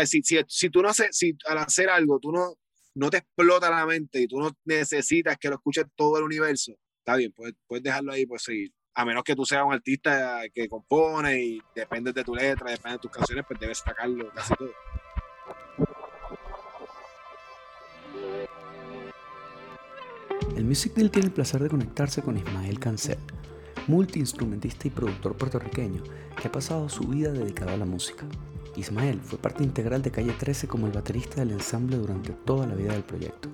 sea, si, si, tú no haces, si al hacer algo tú no, no te explota la mente y tú no necesitas que lo escuche todo el universo, está bien, puedes, puedes dejarlo ahí, pues seguir. A menos que tú seas un artista que compone y dependes de tu letra, depende de tus canciones, pues debes sacarlo casi todo. El Music Deal tiene el placer de conectarse con Ismael Cancel, multiinstrumentista y productor puertorriqueño que ha pasado su vida dedicado a la música. Ismael fue parte integral de Calle 13 como el baterista del ensamble durante toda la vida del proyecto.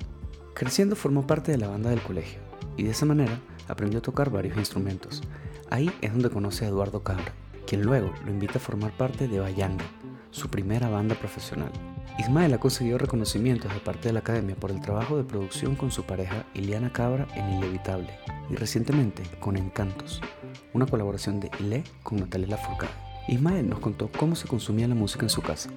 Creciendo formó parte de la banda del colegio y de esa manera aprendió a tocar varios instrumentos. Ahí es donde conoce a Eduardo Cabra, quien luego lo invita a formar parte de Bayanga, su primera banda profesional. Ismael ha conseguido reconocimientos de parte de la academia por el trabajo de producción con su pareja Iliana Cabra en Inevitable y recientemente con Encantos, una colaboración de Ile con Natalia Lafourcade. Ismael nos contó cómo se consumía la música en su casa,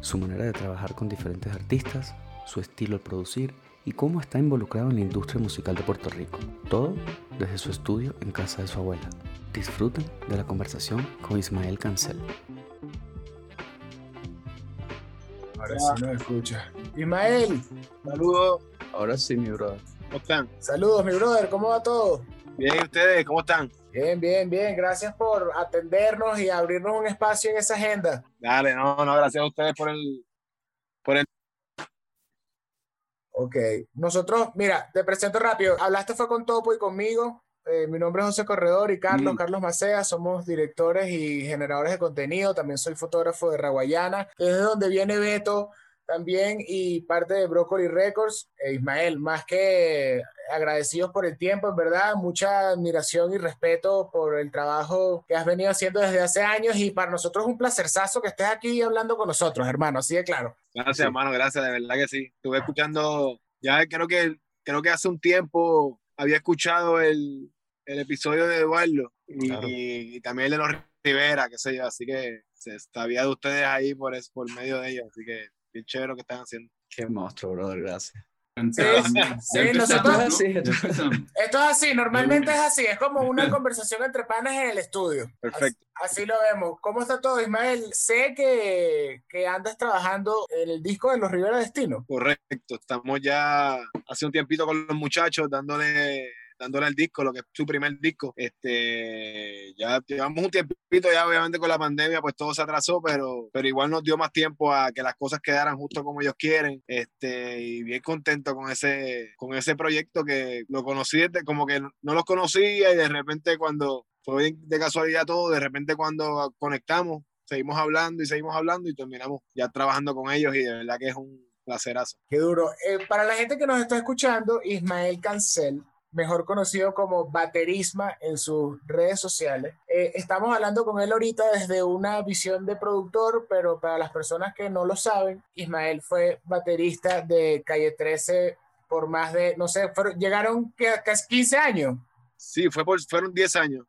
su manera de trabajar con diferentes artistas, su estilo al producir y cómo está involucrado en la industria musical de Puerto Rico. Todo desde su estudio en casa de su abuela. Disfruten de la conversación con Ismael Cancel. Ahora sí nos escucha. Ismael, Saludos, Ahora sí, mi brother. ¿cómo están? saludos, mi brother, ¿cómo va todo? Bien, ¿y ustedes? ¿Cómo están? Bien, bien, bien. Gracias por atendernos y abrirnos un espacio en esa agenda. Dale, no, no, gracias a ustedes por el, por el Ok. Nosotros, mira, te presento rápido. Hablaste fue con Topo y conmigo. Eh, mi nombre es José Corredor y Carlos, Mm. Carlos Macea, somos directores y generadores de contenido. También soy fotógrafo de Raguayana, es de donde viene Beto también y parte de Broccoli Records. E Ismael, más que agradecidos por el tiempo, en verdad, mucha admiración y respeto por el trabajo que has venido haciendo desde hace años y para nosotros es un placerzazo que estés aquí hablando con nosotros, hermano, así de claro. Gracias, Sí. hermano, gracias, de verdad que sí. Estuve escuchando, ya creo que, creo que hace un tiempo había escuchado el, el episodio de Eduardo y, Claro. y también el de los Rivera, qué sé yo, así que se sabía de ustedes ahí por, es- por medio de ellos, así que bien chévere lo que están haciendo. Qué monstruo, brother, gracias. Sí, sí, nosotros- Sí, ¿no? Empezamos. Esto es así, normalmente es así, es como una conversación entre panas en el estudio. Perfecto. Así, así lo vemos. ¿Cómo está todo, Ismael? Sé que, que andas trabajando en el disco de los Rivera Destino. Correcto, estamos ya hace un tiempito con los muchachos dándole dándole al disco, lo que es su primer disco. Este, ya llevamos un tiempito ya obviamente con la pandemia, pues todo se atrasó, pero, pero igual nos dio más tiempo a que las cosas quedaran justo como ellos quieren. Este, y bien contento con ese, con ese proyecto que lo conocí desde, como que no los conocía y de repente cuando fue de casualidad todo, de repente cuando conectamos, seguimos hablando y seguimos hablando y terminamos ya trabajando con ellos y de verdad que es un placerazo. Qué duro. Eh, para la gente que nos está escuchando, Ismael Cancel, mejor conocido como Baterisma en sus redes sociales. Eh, estamos hablando con él ahorita desde una visión de productor, pero para las personas que no lo saben, Ismael fue baterista de Calle 13 por más de, no sé, fueron- llegaron casi 15 años. Sí, fue por, fueron 10 años,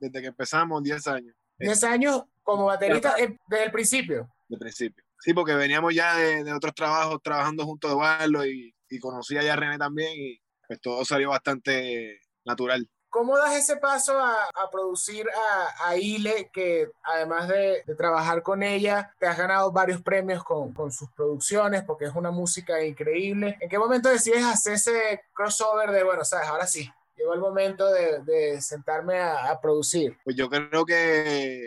desde que empezamos, 10 años, 10 años como baterista eh, desde el principio. de principio. Sí, porque veníamos ya de, de otros trabajos, trabajando junto a Eduardo y, y conocía ya a René también y pues todo salió bastante natural. ¿Cómo das ese paso a, a producir a, a Ile, que además de, de trabajar con ella, te has ganado varios premios con, con sus producciones, porque es una música increíble? ¿En qué momento decides hacer ese crossover de, bueno, sabes, ahora sí, llegó el momento de, de sentarme a, a producir? Pues yo creo que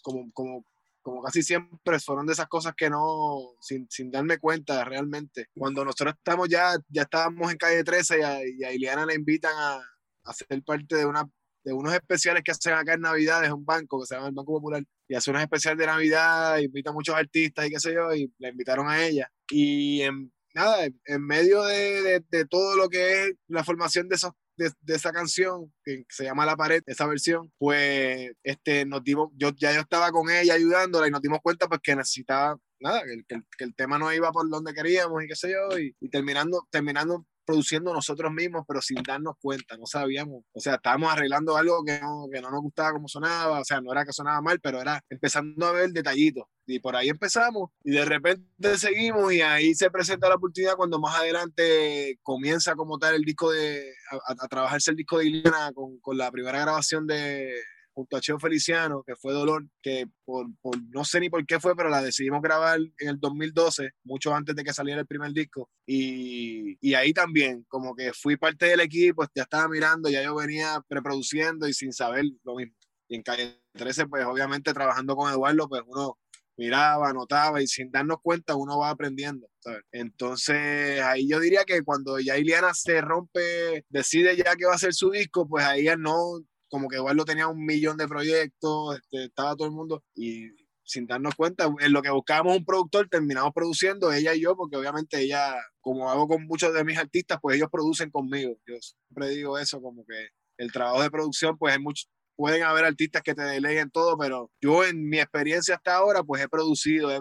como, como, como casi siempre fueron de esas cosas que no, sin, sin darme cuenta realmente, cuando nosotros estamos ya, ya estábamos en calle 13 y a, y a Ileana le invitan a, a ser parte de una de unos especiales que hacen acá en Navidad, es un banco que se llama el Banco Popular, y hace unos especiales de Navidad, invita a muchos artistas y qué sé yo, y la invitaron a ella. Y en, nada, en, medio de, de, de, todo lo que es la formación de, esos, de, esa canción, que se llama La Pared, esa versión, pues este, nos dimos, yo ya yo estaba con ella ayudándola y nos dimos cuenta pues que necesitaba, nada, que, que, que el tema no iba por donde queríamos y qué sé yo, y, y terminando, terminando produciendo nosotros mismos, pero sin darnos cuenta, no sabíamos, o sea, estábamos arreglando algo que no, que no nos gustaba como sonaba, o sea, no era que sonaba mal, pero era empezando a ver detallitos, y por ahí empezamos, y de repente seguimos, y ahí se presenta la oportunidad cuando más adelante comienza como tal el disco de, a, a trabajarse el disco de Iliana con, con la primera grabación de, junto a Cheo Feliciano, que fue Dolor, que por, por, no sé ni por qué fue, pero la decidimos grabar en el 2012, mucho antes de que saliera el primer disco. Y, y ahí también, como que fui parte del equipo, ya estaba mirando, ya yo venía preproduciendo y sin saber lo mismo. Y en Calle 13, pues obviamente trabajando con Eduardo, pues uno miraba, anotaba y sin darnos cuenta uno va aprendiendo. Entonces ahí yo diría que cuando ya Iliana se rompe, decide ya que va a ser su disco, pues ahí ya no, como que Eduardo tenía un millón de proyectos, este, estaba todo el mundo y sin darnos cuenta, en lo que buscábamos un productor, terminamos produciendo ella y yo, porque obviamente ella, como hago con muchos de mis artistas, pues ellos producen conmigo. Yo siempre digo eso, como que el trabajo de producción, pues hay mucho, pueden haber artistas que te deleguen todo, pero yo en mi experiencia hasta ahora, pues he producido, he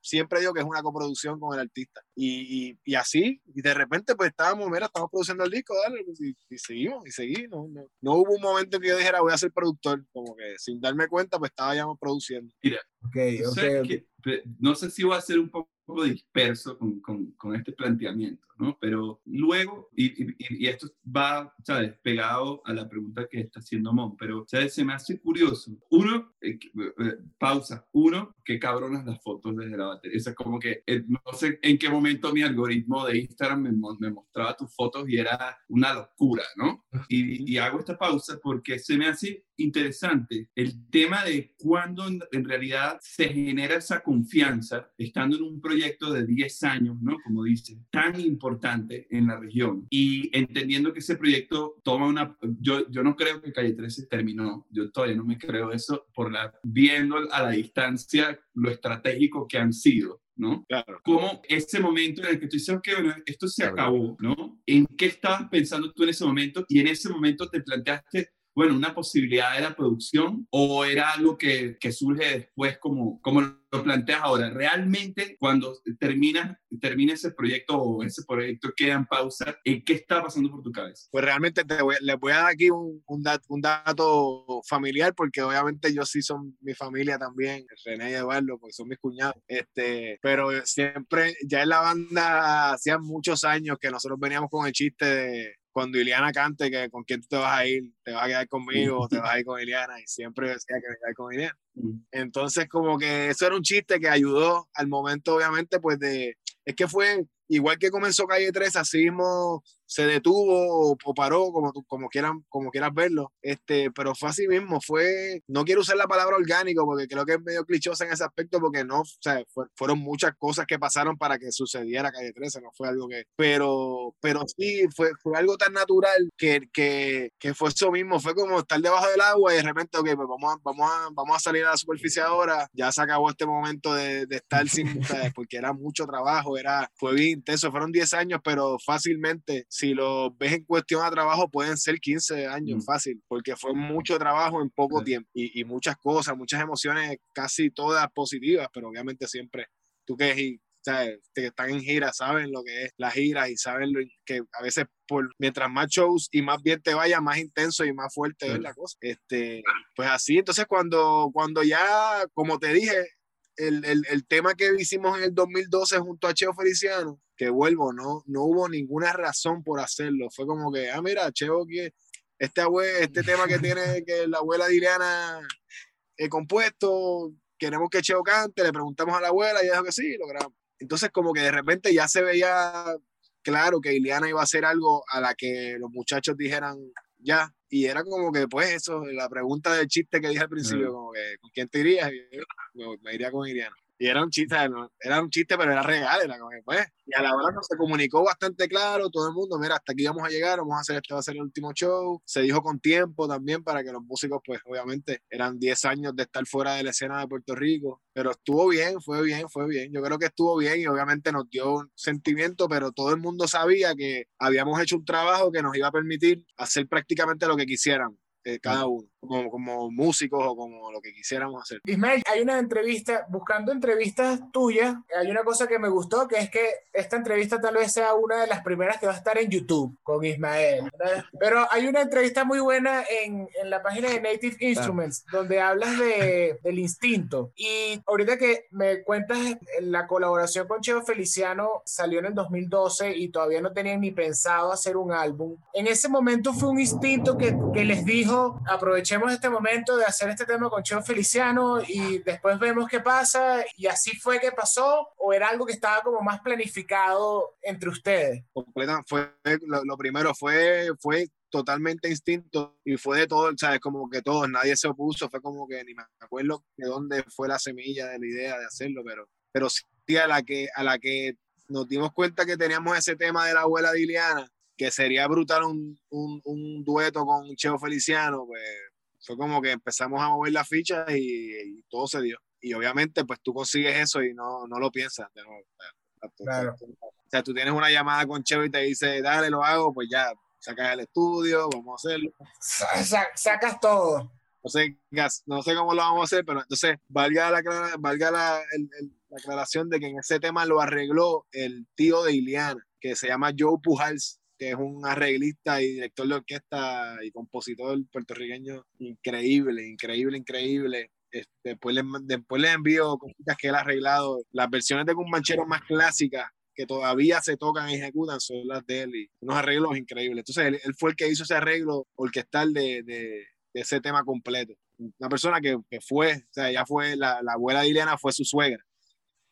siempre digo que es una coproducción con el artista. Y, y, y, así, y de repente pues estábamos, mira, estamos produciendo el disco, dale, pues, y, y, seguimos, y seguimos. No, no, no, hubo un momento en que yo dijera, voy a ser productor, como que sin darme cuenta, pues estaba ya produciendo. Mira, okay, okay, okay. Que, no sé si va a ser un poco disperso con, con, con, este planteamiento, ¿no? Pero luego, y, y, y, esto va, ¿sabes? Pegado a la pregunta que está haciendo Mon, pero, ¿sabes? Se me hace curioso. Uno, eh, eh, pausa, uno, qué cabronas las fotos desde la batería. O sea, como que eh, no sé en qué momento mi algoritmo de Instagram me, me mostraba tus fotos y era una locura, ¿no? Y, y hago esta pausa porque se me hace interesante el tema de cuándo en, en, realidad se genera esa confianza estando en un proyecto de 10 años, ¿no? Como dice, tan importante en la región y entendiendo que ese proyecto toma una... Yo, yo no creo que Calle 13 terminó, yo todavía no me creo eso, por la, viendo a la distancia lo estratégico que han sido. ¿No? Claro. Como ese momento en el que tú dices, ok, bueno, esto se acabó, ¿no? ¿En qué estabas pensando tú en ese momento? Y en ese momento te planteaste, bueno, una posibilidad de la producción o era algo que, que surge después como, como lo planteas ahora? ¿Realmente cuando termina, termina ese proyecto o ese proyecto queda en pausa, ¿en qué está pasando por tu cabeza? Pues realmente te voy, les voy a dar aquí un, un, dato, un dato familiar porque obviamente ellos sí son mi familia también, René y Eduardo, porque son mis cuñados. Este, pero siempre, ya en la banda hacían muchos años que nosotros veníamos con el chiste de cuando Iliana cante que con quién tú te vas a ir, te vas a quedar conmigo o te vas a ir con Iliana y siempre decía que me quedar con Iliana. Entonces como que eso era un chiste que ayudó al momento obviamente pues de, es que fue igual que comenzó Calle 3, así mismo se detuvo o, o paró, como, como, quieran, como quieras verlo. Este, pero fue así mismo, fue, no quiero usar la palabra orgánico porque creo que es medio clichosa en ese aspecto porque no, o sea, fue, fueron muchas cosas que pasaron para que sucediera Calle 13, no fue algo que, pero, pero sí, fue, fue algo tan natural que, que, que fue eso mismo, fue como estar debajo del agua y de repente, ok, pues vamos a, vamos a, vamos a salir a la superficie ahora, ya se acabó este momento de, de estar sin, porque era mucho trabajo, era, fue bien intenso, fueron 10 años, pero fácilmente si lo ves en cuestión a trabajo, pueden ser 15 años, mm. fácil, porque fue mucho trabajo en poco sí. tiempo y, y, muchas cosas, muchas emociones, casi todas positivas, pero obviamente siempre tú que, sabes, que están en gira saben lo que es la gira y saben lo, que a veces por, mientras más shows y más bien te vaya, más intenso y más fuerte sí. es la cosa. Este, pues así, entonces cuando, cuando ya, como te dije, el, el, el, tema que hicimos en el 2012 junto a Cheo Feliciano, que vuelvo, no, no hubo ninguna razón por hacerlo. Fue como que, ah, mira, Cheo, que este, abue, este tema que tiene que la abuela de Ileana he compuesto, queremos que Cheo cante, le preguntamos a la abuela y dijo que sí, lo grabamos. Entonces como que de repente ya se veía claro que Ileana iba a hacer algo a la que los muchachos dijeran ya, y era como que, pues, eso, la pregunta del chiste que dije al principio, como que, ¿con quién te irías? Y yo, me iría con Iriana. Y era un chiste, era un chiste, pero era real, era como que, pues, y a la hora no se comunicó bastante claro, todo el mundo, mira, hasta aquí vamos a llegar, vamos a hacer, este va a ser el último show, se dijo con tiempo también para que los músicos, pues, obviamente, eran 10 años de estar fuera de la escena de Puerto Rico, pero estuvo bien, fue bien, fue bien, yo creo que estuvo bien y obviamente nos dio un sentimiento, pero todo el mundo sabía que habíamos hecho un trabajo que nos iba a permitir hacer prácticamente lo que quisieran eh, cada uno, como, como, músicos o como lo que quisiéramos hacer. Ismael, hay una entrevista, buscando entrevistas tuyas, hay una cosa que me gustó, que es que esta entrevista tal vez sea una de las primeras que va a estar en YouTube con Ismael. ¿verdad? Pero hay una entrevista muy buena en, en la página de Native Instruments, ah. donde hablas de, del instinto. Y ahorita que me cuentas la colaboración con Cheo Feliciano salió en el 2012 y todavía no tenían ni pensado hacer un álbum. En ese momento fue un instinto que, que les dijo, aproveché aprovechemos este momento de hacer este tema con Cheo Feliciano y después vemos qué pasa y así fue que pasó o era algo que estaba como más planificado entre ustedes? Fue, lo, lo primero fue, fue totalmente instinto y fue de todo, ¿sabes? Como que todos, nadie se opuso, fue como que ni me acuerdo de dónde fue la semilla de la idea de hacerlo, pero, pero sí a la que, a la que nos dimos cuenta que teníamos ese tema de la abuela Diliana, que sería brutal un, un, un dueto con Cheo Feliciano, pues fue como que empezamos a mover las fichas y, y, todo se dio. Y obviamente, pues tú consigues eso y no, no lo piensas de nuevo. Claro. O sea, tú tienes una llamada con Cheo y te dice, dale, lo hago, pues ya, sacas el estudio, vamos a hacerlo. Sa- sacas todo. No sé, no sé cómo lo vamos a hacer, pero entonces valga la, valga la, el- el- la aclaración de que en ese tema lo arregló el tío de Iliana, que se llama Joe Pujals, que es un arreglista y director de orquesta y compositor puertorriqueño increíble, increíble, increíble. Este, después, le, después le envío cositas que él ha arreglado. Las versiones de Cumbanchero más clásicas que todavía se tocan y ejecutan son las de él y unos arreglos increíbles. Entonces él, él fue el que hizo ese arreglo orquestal de, de, de ese tema completo. Una persona que, que fue, o sea, ya fue, la, la abuela de Ileana fue su suegra.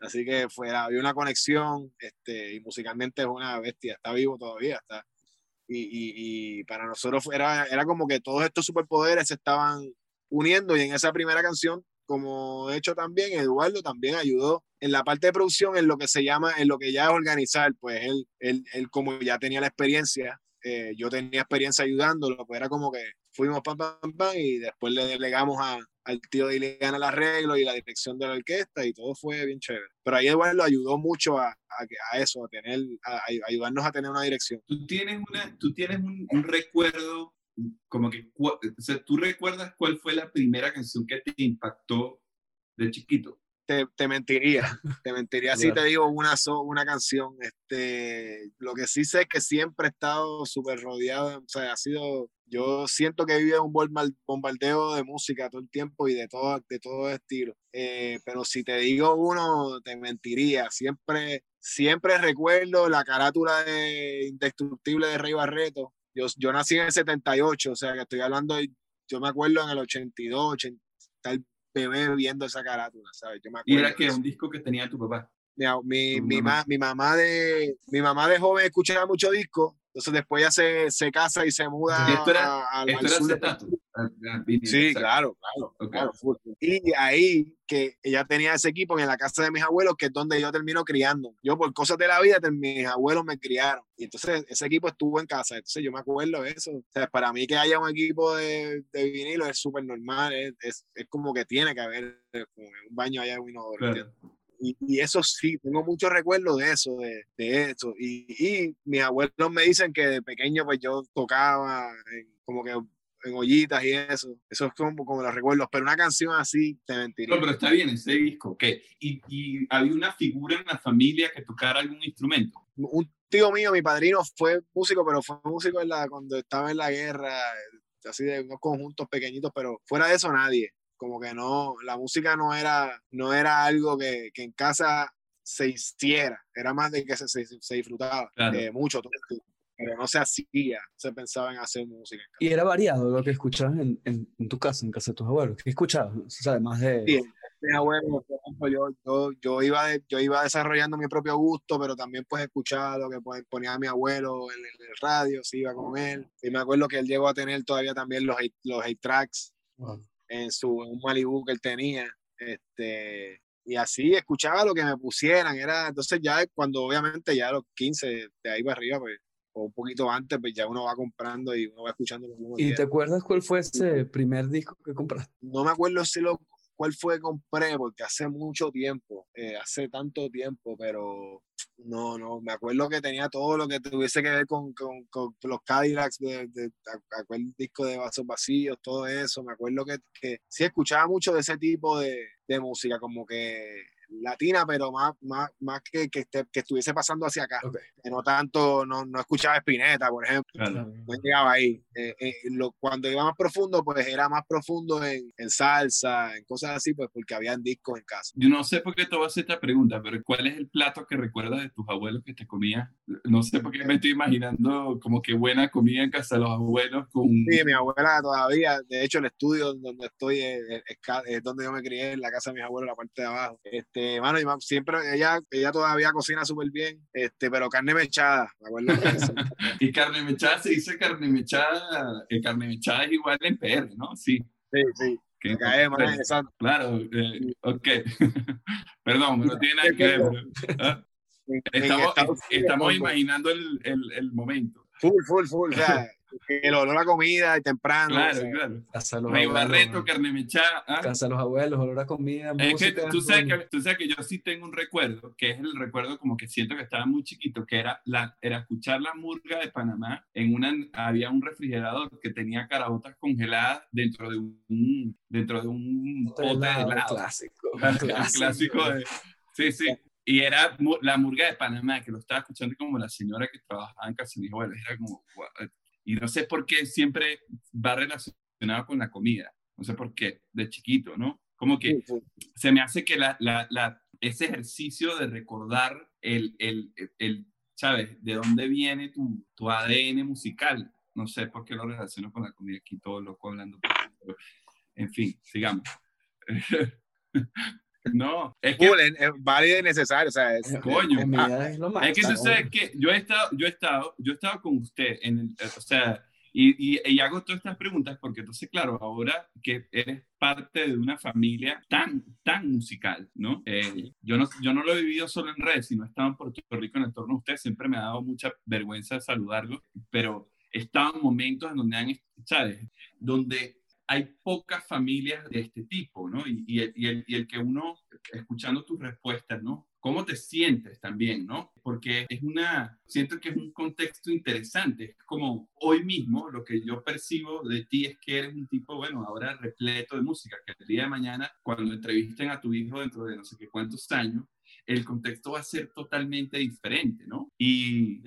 Así que fue, había una conexión este, y musicalmente es una bestia, está vivo todavía. Está, y, y, y para nosotros era, era como que todos estos superpoderes se estaban uniendo y en esa primera canción, como he hecho también, Eduardo también ayudó en la parte de producción, en lo que se llama, en lo que ya es organizar, pues él, él, él como ya tenía la experiencia, eh, yo tenía experiencia ayudándolo, pues era como que fuimos pam, pam, pam, y después le delegamos a, al tío de Ileana el arreglo y la dirección de la orquesta y todo fue bien chévere. Pero ahí Eduardo ayudó mucho a, a, eso, a tener, a, ayudarnos a tener una dirección. Tú tienes, una, tú tienes un, un recuerdo, como que, o sea, tú recuerdas cuál fue la primera canción que te impactó de chiquito. Te, te mentiría, te mentiría si te digo una, so- una canción. Este, lo que sí sé es que siempre he estado súper rodeado, o sea, ha sido, yo siento que he vivido un bombar- bombardeo de música todo el tiempo y de todo, de todo estilo. Eh, pero si te digo uno, te mentiría. Siempre, siempre recuerdo la carátula de Indestructible de Rey Barreto. Yo, yo nací en el 78, o sea, que estoy hablando, de- yo me acuerdo en el 82, 80, estar bebé viendo esa carátula, ¿sabes? Yo me Y acuerdo era que un disco que tenía tu papá. Mi, mi, mi, mamá. ma- mi mamá de mi mamá de joven escuchaba mucho disco, entonces después ya se, se casa y se muda esto era- a- al- Esto al era sur de vinilo, Sí, exacto. claro, claro, claro. Y ahí que ella tenía ese equipo en la casa de mis abuelos, que es donde yo termino criando. Yo por cosas de la vida, mis abuelos me criaron. Y entonces ese equipo estuvo en casa. Entonces yo me acuerdo de eso. O sea, para mí que haya un equipo de, de vinilo es súper normal. Es, es, es como que tiene que haber eh, un baño allá un inodoro. Claro. Y, y eso sí, tengo muchos recuerdos de eso, de, de eso. Y, y mis abuelos me dicen que de pequeño pues yo tocaba en- como que en ollitas y eso. Eso es como, como los recuerdos. Pero una canción así, te mentiría. No, pero está bien ese disco. ok. Y, y había una figura en la familia que tocara algún instrumento. Un tío mío, mi padrino, fue músico, pero fue músico en la, cuando estaba en la guerra, así de unos conjuntos pequeñitos, pero fuera de eso nadie. Como que no, la música no era, no era algo que, que en casa se hiciera, era más de que se, se, se disfrutaba Claro. eh, mucho, pero no se hacía, se pensaba en hacer música. en casa. Y era variado lo que escuchabas en, en, en tu casa, en casa de tus abuelos. ¿Qué escuchabas? O sea, además de... Sí, mis abuelos, por ejemplo, yo, yo, yo, iba de- yo iba desarrollando mi propio gusto, pero también pues escuchaba lo que pues, ponía mi abuelo en, el- en el radio, si iba con él. Y me acuerdo que él llegó a tener todavía también los, los eight tracks Wow. En su en un Malibu que él tenía. Este, y así escuchaba lo que me pusieran. Era, entonces ya cuando obviamente ya a los 15, de ahí para arriba, pues, o un poquito antes, pues ya uno va comprando y uno va escuchando lo uno ¿Y te acuerdas cuál fue ese primer disco que compraste? no me acuerdo si lo, cuál fue compré, porque hace mucho tiempo, eh, hace tanto tiempo, pero no, no, me acuerdo que tenía todo lo que tuviese que ver con, con, los Cadillacs, de, aquel disco de vasos vacíos, todo eso, me acuerdo que, sí escuchaba mucho de ese tipo de música, como que latina, pero más, más, más que, que, esté- que estuviese pasando hacia acá, que no tanto, no, no escuchaba Spinetta, por ejemplo Claro. no llegaba ahí. Eh, eh, lo, cuando iba más profundo, pues era más profundo en, en salsa, en cosas así, pues porque habían discos en casa. Yo no sé por qué te voy a hacer esta pregunta, pero ¿cuál es el plato que recuerdas de tus abuelos que te comías no sé por qué me estoy imaginando como que buena comida en casa de los abuelos con... Sí, mi abuela todavía, de hecho el estudio donde estoy es, es, donde yo me crié, en la casa de mis abuelos, la parte de abajo. Este, mano, siempre, ella, ella todavía cocina súper bien, este, pero carne mechada, me acuerdo y carne mechada, se dice carne mechada, que carne mechada es igual en PR, ¿no? Sí. Sí, sí. Que cae más, exacto. Claro, eh, ok. Perdón, no tiene nada que ver. ¿ah? Estamos, estamos imaginando el, el, el, momento. Full, full, full. O sea, el olor a comida temprano. Claro, claro. Casa los Rey Barreto, carne mechada. ¿ah? Casa de los abuelos, olor a comida. Es música, que tú, sabes que tú sabes que yo sí tengo un recuerdo, que es el recuerdo como que siento que estaba muy chiquito, que era, la, era escuchar la murga de Panamá. En una, había un refrigerador que tenía carabotas congeladas dentro de un, dentro de un pote de helado. Clásico. clásico. clásico de, sí, sí. Y era la murga de Panamá, que lo estaba escuchando como la señora que trabajaba en casa de mis abuelos. Era como, y no sé por qué siempre va relacionado con la comida. No sé por qué, de chiquito, ¿no? Como que se me hace que la, la, la, ese ejercicio de recordar el, el, el, ¿sabes? De dónde viene tu, tu ADN musical. No sé por qué lo relaciono con la comida aquí, todo loco hablando. En fin, sigamos. No, es que es, válido y necesario, o sea, es, coño, ah, es, lo más, es que sucede que yo he estado, yo he estado, yo he estado con usted en o sea, y, y, hago todas estas preguntas porque entonces, claro, ahora que eres parte de una familia tan, tan musical, ¿no? Eh, yo ¿no? Yo no lo he vivido solo en redes, sino he estado en Puerto Rico en el torno a usted, siempre me ha dado mucha vergüenza saludarlo, pero he estado en momentos en donde han, ¿sabes? Donde hay pocas familias de este tipo, ¿no? Y, el, el, que uno, escuchando tus respuestas, ¿no? ¿Cómo te sientes también, ¿no? Porque es una, siento que es un contexto interesante. Es como hoy mismo lo que yo percibo de ti es que eres un tipo, bueno, ahora repleto de música, que el día de mañana, cuando entrevisten a tu hijo dentro de no sé qué cuántos años, el contexto va a ser totalmente diferente, ¿no? Y,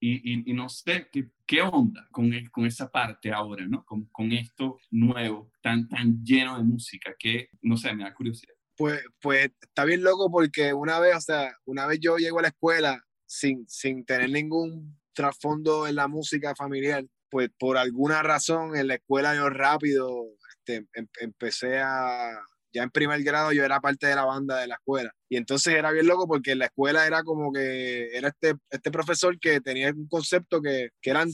y, y, no sé qué, qué onda con, con esa parte ahora, ¿no? Con, con esto nuevo, tan, tan lleno de música, que, no sé, me da curiosidad. Pues, pues está bien loco porque una vez, o sea, una vez yo llego a la escuela sin, sin tener ningún trasfondo en la música familiar, pues por alguna razón en la escuela yo rápido este, em, empecé a, ya en primer grado yo era parte de la banda de la escuela. Y entonces era bien loco porque en la escuela era como que era este, este profesor que tenía un concepto que, que eran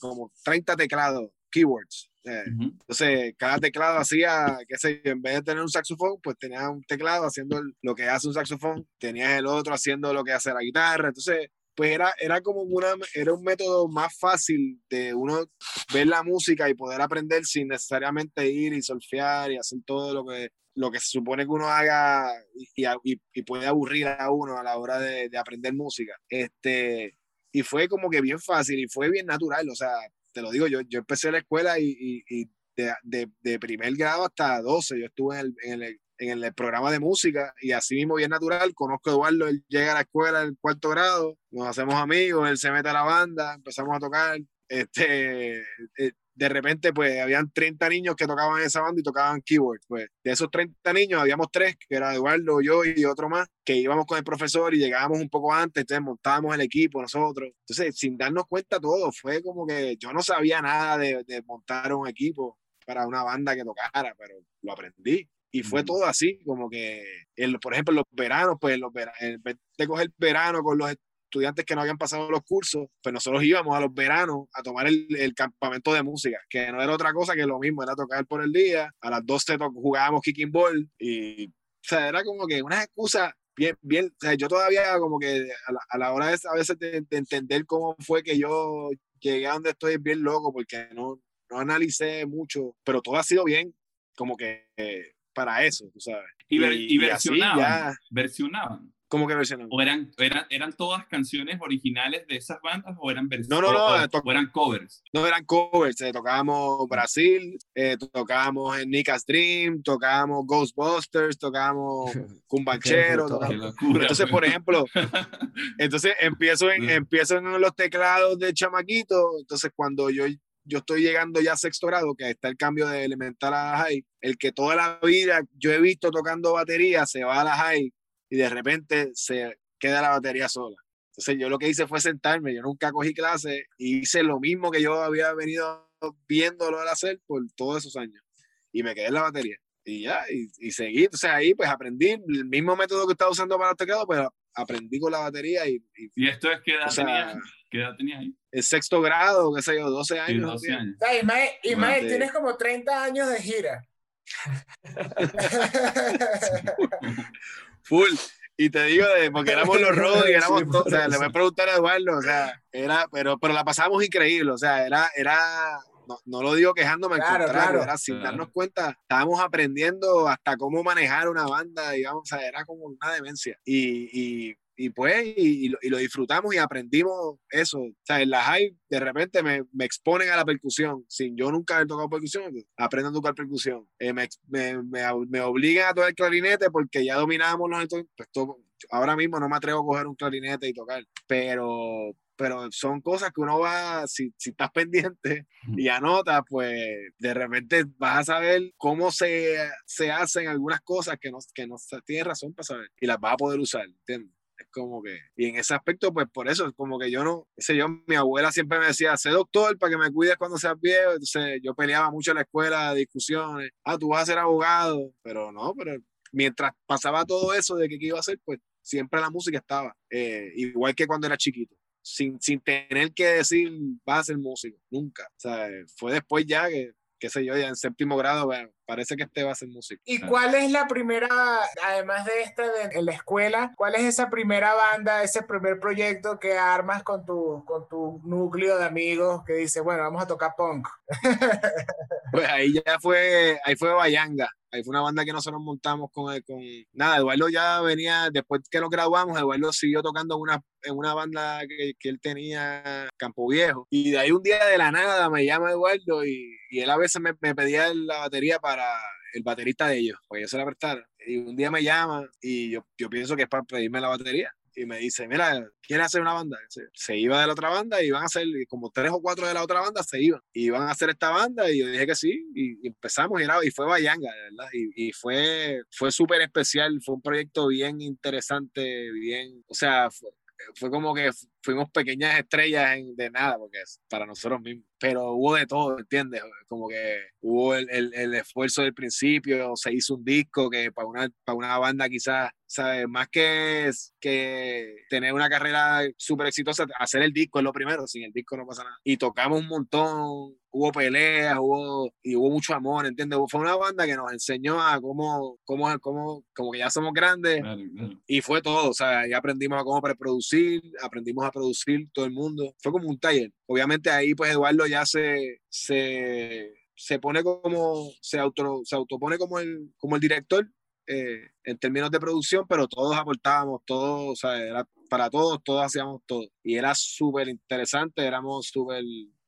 como 30 teclados, keywords. Eh, entonces, cada teclado hacía, qué sé en vez de tener un saxofón, pues tenía un teclado haciendo lo que hace un saxofón, tenías el otro haciendo lo que hace la guitarra. Entonces, pues era, era como una, era un método más fácil de uno ver la música y poder aprender sin necesariamente ir y solfear y hacer todo lo que, lo que se supone que uno haga y, y, puede aburrir a uno a la hora de, de, aprender música. Este, y fue como que bien fácil y fue bien natural, o sea, te lo digo, yo, yo empecé la escuela y, y de, de, de, primer grado hasta 12, yo estuve en el, en el, en el programa de música y así mismo bien natural, conozco a Eduardo, él llega a la escuela en cuarto grado, nos hacemos amigos, él se mete a la banda, empezamos a tocar, este, eh, de repente pues habían 30 niños que tocaban esa banda y tocaban keyboard, pues de esos 30 niños habíamos tres, que era Eduardo, yo y otro más, que íbamos con el profesor y llegábamos un poco antes, entonces montábamos el equipo nosotros, entonces sin darnos cuenta todo, fue como que yo no sabía nada de, de montar un equipo para una banda que tocara, pero lo aprendí. Y fue todo así, como que, el, por ejemplo, en los veranos, pues los veranos, en vez de coger verano con los estudiantes que no habían pasado los cursos, pues nosotros íbamos a los veranos a tomar el, el, campamento de música, que no era otra cosa que lo mismo, era tocar por el día, a las 12 jugábamos kicking ball y, o sea, era como que una excusa bien, bien, o sea, yo todavía como que a la, a la hora de, a veces de, de, entender cómo fue que yo llegué a donde estoy bien loco, porque no, no analicé mucho, pero todo ha sido bien, como que eh, para eso, tú sabes. Y, y, y versionaban, ya... versionaban. ¿Cómo que versionaban? ¿O eran, eran, eran todas canciones originales de esas bandas o eran versiones? No, no, no. O, o, eran covers? No, eran covers. Eh, tocábamos Brasil, eh, tocábamos en Nica's Dream, tocábamos Ghostbusters, tocábamos Cumbanchero. entonces, por ejemplo, entonces empiezo en, empiezo en los teclados de chamaquito. Entonces, cuando yo yo estoy llegando ya a sexto grado, que está el cambio de elemental a la high, el que toda la vida yo he visto tocando batería, se va a la high y de repente se queda la batería sola. Entonces yo lo que hice fue sentarme, yo nunca cogí clase y hice lo mismo que yo había venido viéndolo al hacer por todos esos años. Y me quedé en la batería. Y ya, y, y seguí. Entonces ahí pues aprendí el mismo método que estaba usando para los teclados, pero aprendí con la batería y... ¿Y, esto es qué edad, tenías, qué edad tenías ahí? El sexto grado, qué sé yo, 12 años. 12 años. Ismael, Ismael tienes como 30 años de gira. Full. Y te digo, de, porque éramos los rodos y éramos todos, o sea, le voy a preguntar a Eduardo, o sea, era, pero, pero la pasamos increíble, o sea, era, era, no, no lo digo quejándome, Claro, al contrario, claro. era sin Claro. darnos cuenta, estábamos aprendiendo hasta cómo manejar una banda, digamos, o sea, era como una demencia. Y, y, y pues, y, y lo, y lo disfrutamos y aprendimos eso. O sea, en la high, de repente me, me exponen a la percusión, sin yo nunca haber tocado percusión, aprendo a tocar percusión. Eh, me, me, me, obligan a tocar clarinete porque ya dominábamos los. Pues, todo- ahora mismo no me atrevo a coger un clarinete y tocar, pero pero son cosas que uno va, si, si estás pendiente y anotas, pues de repente vas a saber cómo se, se hacen algunas cosas que no, que no tienes razón para saber y las vas a poder usar, ¿entiendes? Es como que, y en ese aspecto, pues por eso, es como que yo no, sé yo, mi abuela siempre me decía, sé doctor para que me cuides cuando seas viejo, entonces yo peleaba mucho en la escuela, discusiones, ah, tú vas a ser abogado, pero no, pero mientras pasaba todo eso de qué iba a hacer, pues siempre la música estaba, eh, igual que cuando era chiquito sin, sin tener que decir vas a ser músico, nunca. O sea, fue después ya que, qué sé yo, ya en séptimo grado, bueno, parece que este va a ser músico. ¿Y cuál es la primera, además de esta de, en la escuela, cuál es esa primera banda, ese primer proyecto que armas con tu, con tu núcleo de amigos que dice, bueno, vamos a tocar punk? Pues ahí ya fue, ahí fue Bayanga. Fue una banda que nosotros montamos con, el- con nada, Eduardo ya venía, después que nos graduamos, Eduardo siguió tocando una, en una banda que, que él tenía, Campo Viejo. Y de ahí un día de la nada me llama Eduardo y, él a veces me, me pedía la batería para el baterista de ellos, porque yo se la prestara. Y un día me llama y yo, yo pienso que es para pedirme la batería. Y me dice, mira, ¿quieres hacer una banda? Se, iba de la otra banda y iban a hacer, como tres o cuatro de la otra banda se iban. Y iban a hacer esta banda y yo dije que sí. Y, empezamos y, era, y fue Bayanga, verdad. Y, fue, fue súper especial, fue un proyecto bien interesante, bien, o sea, fue, fue como que fuimos pequeñas estrellas en- de nada, porque es para nosotros mismos. Pero hubo de todo, ¿entiendes? Como que hubo el, el- el esfuerzo del principio, se hizo un disco que para una, para una banda quizás, ¿sabes? Más que, que tener una carrera súper exitosa, hacer el disco es lo primero, sin el disco no pasa nada. Y tocamos un montón, hubo peleas, hubo, y hubo mucho amor, ¿entiendes? Fue una banda que nos enseñó a cómo, cómo, cómo como que ya somos grandes, Claro, claro. y fue todo, o sea, ahí aprendimos a cómo preproducir, aprendimos a producir todo el mundo. Fue como un taller. Obviamente ahí pues Eduardo ya se, se, se pone como, se, auto, se autopone como el, como el director eh, en términos de producción, pero todos aportábamos, todos, o sea, era para todos, todos hacíamos todo. Y era súper interesante, éramos súper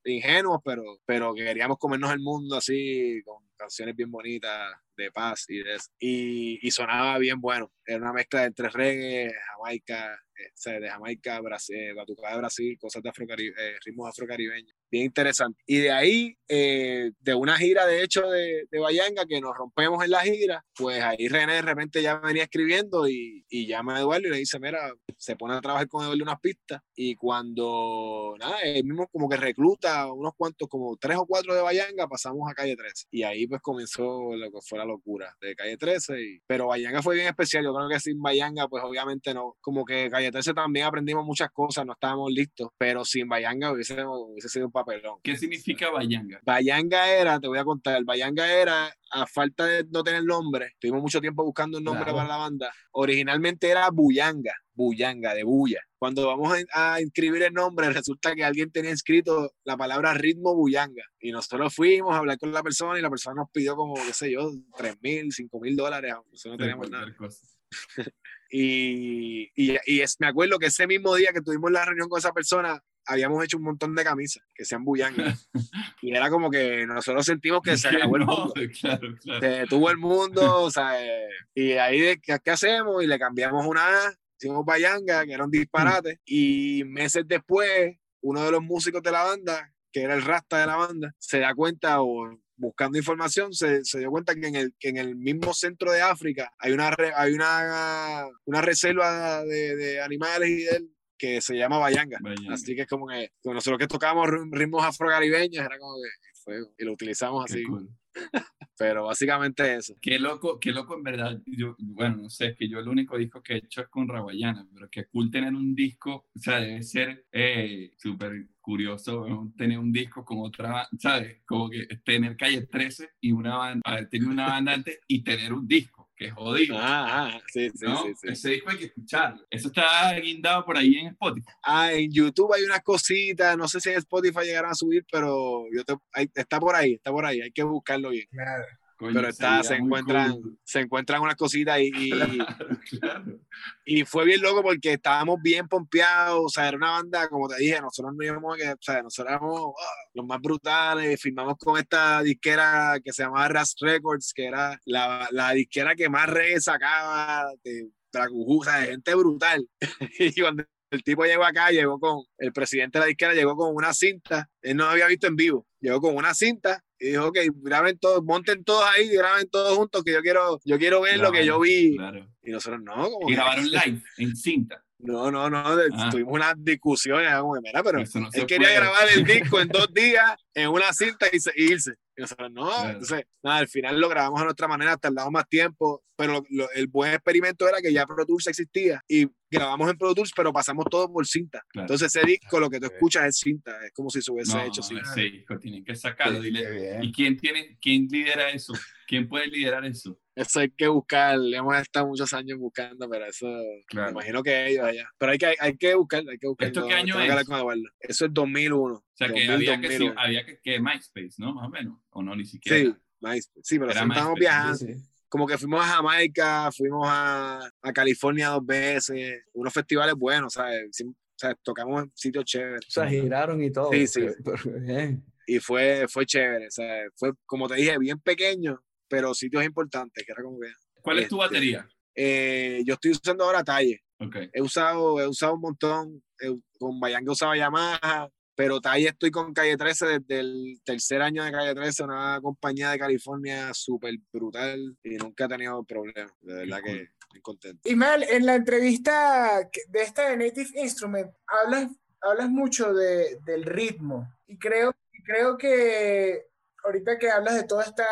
ingenuos, pero, pero que queríamos comernos el mundo así, con canciones bien bonitas, de paz y de eso. Y, y sonaba bien bueno. Era una mezcla entre reggae, Jamaica, eh, de Jamaica, Brasil, batucada de Brasil, cosas de afrocari eh, ritmos afrocaribeños. Bien interesante. Y de ahí, eh, de una gira de hecho de, de Bayanga, que nos rompemos en la gira, pues ahí René de repente ya venía escribiendo y, y llama a Eduardo y le dice, mira, se pone a trabajar con Eduardo unas pistas y cuando, nada, él mismo como que recluta unos cuantos, como tres o cuatro de Bayanga, pasamos a Calle 13. Y ahí pues comenzó lo que fue la locura de Calle 13. Y, pero Bayanga fue bien especial, yo creo que sin Bayanga pues obviamente no, como que Calle 13 también aprendimos muchas cosas, no estábamos listos, pero sin Bayanga hubiese, hubiese sido un papelón. ¿Qué significa Bayanga? Bayanga era, te voy a contar, Bayanga era, a falta de no tener nombre, tuvimos mucho tiempo buscando un nombre Claro. para la banda, originalmente era Buyanga, Buyanga, de Bulla. Cuando vamos a, inscribir el nombre, resulta que alguien tenía inscrito la palabra ritmo Buyanga. Y nosotros fuimos a hablar con la persona y la persona nos pidió como, qué sé yo, 3 mil, 5 mil dólares, no teníamos nada. Y, y, y es, me acuerdo que ese mismo día que tuvimos la reunión con esa persona, habíamos hecho un montón de camisas que sean Buyanga. y era como que nosotros sentimos que se acabó el no, mundo. Claro, claro. Se detuvo el mundo, o sea, eh, y ahí, de, ¿qué, qué hacemos? Y le cambiamos una A, hicimos Bayanga, que era un disparate, y meses después, uno de los músicos de la banda, que era el rasta de la banda, se da cuenta o buscando información, se, se dio cuenta que en, el, que en el mismo centro de África hay una, hay una, una reserva de, de animales y de, que se llama Bayanga. Bayanga. Así que es como que nosotros que tocábamos ri- ritmos afrocaribeños, era como que fuego. Y lo utilizamos así. cool. Pero básicamente eso. Qué loco, qué loco en verdad. Yo, bueno, no sé, es que yo el único disco que he hecho es con Raguayana, pero qué cool tener un disco, o sea, debe ser eh, súper curioso tener un disco con otra, ba- ¿sabes? Como que tener Calle 13 y una banda, haber tenido una banda antes y tener un disco, que es jodido. Ah, ah, sí, sí, ¿no? sí, sí. Ese disco hay que escucharlo. Eso está guindado por ahí en Spotify. Ah, en YouTube hay unas cositas, no sé si en Spotify llegarán a subir, pero yo te- ahí- está por ahí, está por ahí, hay que buscarlo bien. Claro. Coño, Pero está, se encuentran, cool. se encuentran unas cositas y, y, Claro, claro. y fue bien loco porque estábamos bien pompeados, o sea, era una banda, como te dije, nosotros no íbamos a que, o sea, nosotros éramos ah, los más brutales, firmamos con esta disquera que se llamaba Ras Records, que era la, la disquera que más reggae sacaba de Tracujú, o sea, de gente brutal. y cuando el tipo llegó acá, llegó con, el presidente de la disquera llegó con una cinta, él no había visto en vivo, llegó con una cinta y dijo, ok, graben todos, monten todos ahí, graben todos juntos, que yo quiero, yo quiero ver lo que yo vi. Claro. Y nosotros, no, como Y grabaron live en cinta. No, no, no, Ah. tuvimos unas discusiones, que, mira, pero no él quería puede. grabar el disco en dos días en una cinta y, se- y irse. Y nosotros, no, Claro. entonces, nada, al final lo grabamos a nuestra manera, tardamos más tiempo, pero lo- lo- el buen experimento era que ya Pro Tools existía y grabamos en Pro Tools, pero pasamos todo por cinta. Claro. Entonces ese disco, lo que tú escuchas es cinta, es como si se hubiese No, hecho así. ese disco tienen que sacarlo. Bien. ¿Y quién, tiene, quién lidera eso? ¿Quién puede liderar eso? Eso hay que buscar, hemos estado muchos años buscando, pero eso, Claro. me imagino que ellos allá. Pero hay que, hay que buscar, hay que buscar. ¿Esto no, qué año es? hablar con Eduardo. Eso es 2001. O sea, que 2000, había que, sí, 2001. había que, que MySpace, ¿no? Más o menos. O no, ni siquiera. Sí, MySpace. sí, pero MySpace, viajando. Sí, sí. Como que fuimos a Jamaica, fuimos a, a California dos veces, unos festivales buenos, ¿sabes? O sea, tocamos en sitios chéveres. O sea, giraron y todo. Sí, sí. pero- pero bien. Y fue, fue chévere, o sea, fue, como te dije, bien pequeño, pero sitios importantes, que era como que... ¿Cuál es tu Este, batería? eh, yo estoy usando ahora Talle. Ok. He usado, he usado un montón, eh, con Bayanga usaba Yamaha, pero Talle estoy con Calle 13 desde el tercer año de Calle 13, una compañía de California súper brutal y nunca he tenido problemas, de verdad Qué que cool. estoy contento. Ismael, en la entrevista de esta de Native Instrument, hablas, hablas mucho de, del ritmo. Y creo, y creo que ahorita que hablas de toda esta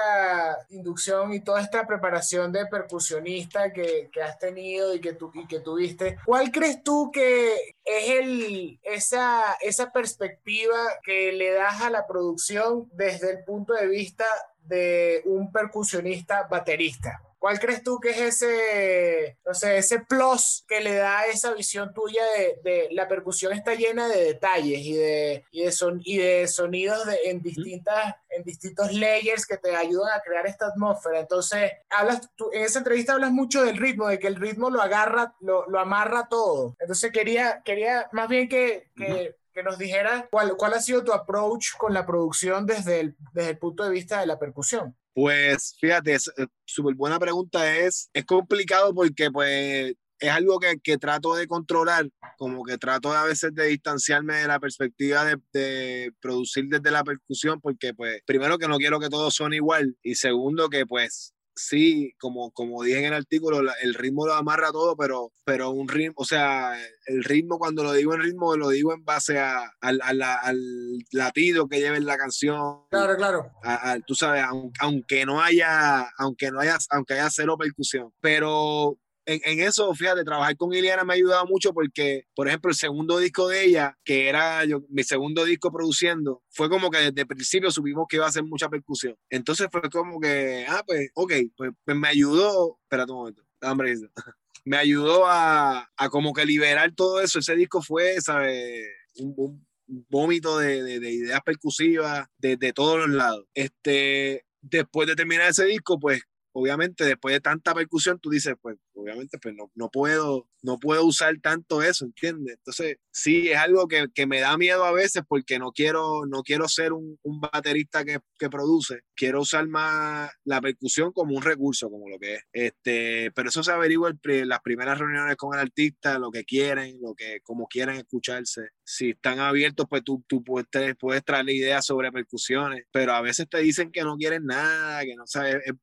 inducción y toda esta preparación de percusionista que, que has tenido y que, tu, y que tuviste, ¿cuál crees tú que es el, esa, esa perspectiva que le das a la producción desde el punto de vista de un percusionista baterista? ¿Cuál crees tú que es ese, no sé, ese plus que le da esa visión tuya de, de la percusión está llena de detalles y de, y de, son, y de sonidos de, en, distintas, en distintos layers que te ayudan a crear esta atmósfera? Entonces, hablas, tú, en esa entrevista hablas mucho del ritmo, de que el ritmo lo agarra, lo, lo amarra todo. Entonces, quería, quería más bien que... que que nos dijera cuál, cuál ha sido tu approach con la producción desde el, desde el punto de vista de la percusión. Pues fíjate, es- eh, súper buena pregunta es, es complicado porque pues es algo que, que trato de controlar, como que trato a veces de distanciarme de la perspectiva de, de producir desde la percusión, porque pues primero que no quiero que todo suene igual y segundo que pues sí, como, como dije en el artículo, la- el ritmo lo amarra todo, pero, pero un ritmo, o sea, el ritmo cuando lo digo en ritmo, lo digo en base a, al, a la- al latido que lleva en la canción, Claro, claro. a- a- tú sabes, aun- aunque no haya, aunque no haya, aunque haya cero percusión. Pero en, en eso, fíjate, trabajar con Iliana me ha ayudado mucho porque, por ejemplo, el segundo disco de ella, que era yo, mi segundo disco produciendo, fue como que desde el principio supimos que iba a hacer mucha percusión. Entonces fue como que, ah, pues, ok, pues, pues me ayudó, espérate un momento, hombre, me ayudó a, a como que liberar todo eso. Ese disco fue, ¿sabes? Un, un vómito de, de- de ideas percusivas de, de todos los lados. Este, después de terminar ese disco, pues obviamente después de tanta percusión, tú dices, pues obviamente pues no, no puedo no puedo usar tanto eso, ¿entiendes? Entonces, sí, es algo que, que me da miedo a veces porque no quiero, no quiero ser un, un baterista que, que produce, quiero usar más la percusión como un recurso, como lo que es. Este, pero eso se averigua en las primeras reuniones con el artista, lo que quieren, lo que, como quieren escucharse. Si están abiertos, pues tú, tú puedes, puedes traerle ideas sobre percusiones, pero a veces te dicen que no quieren nada, que no sabes, es,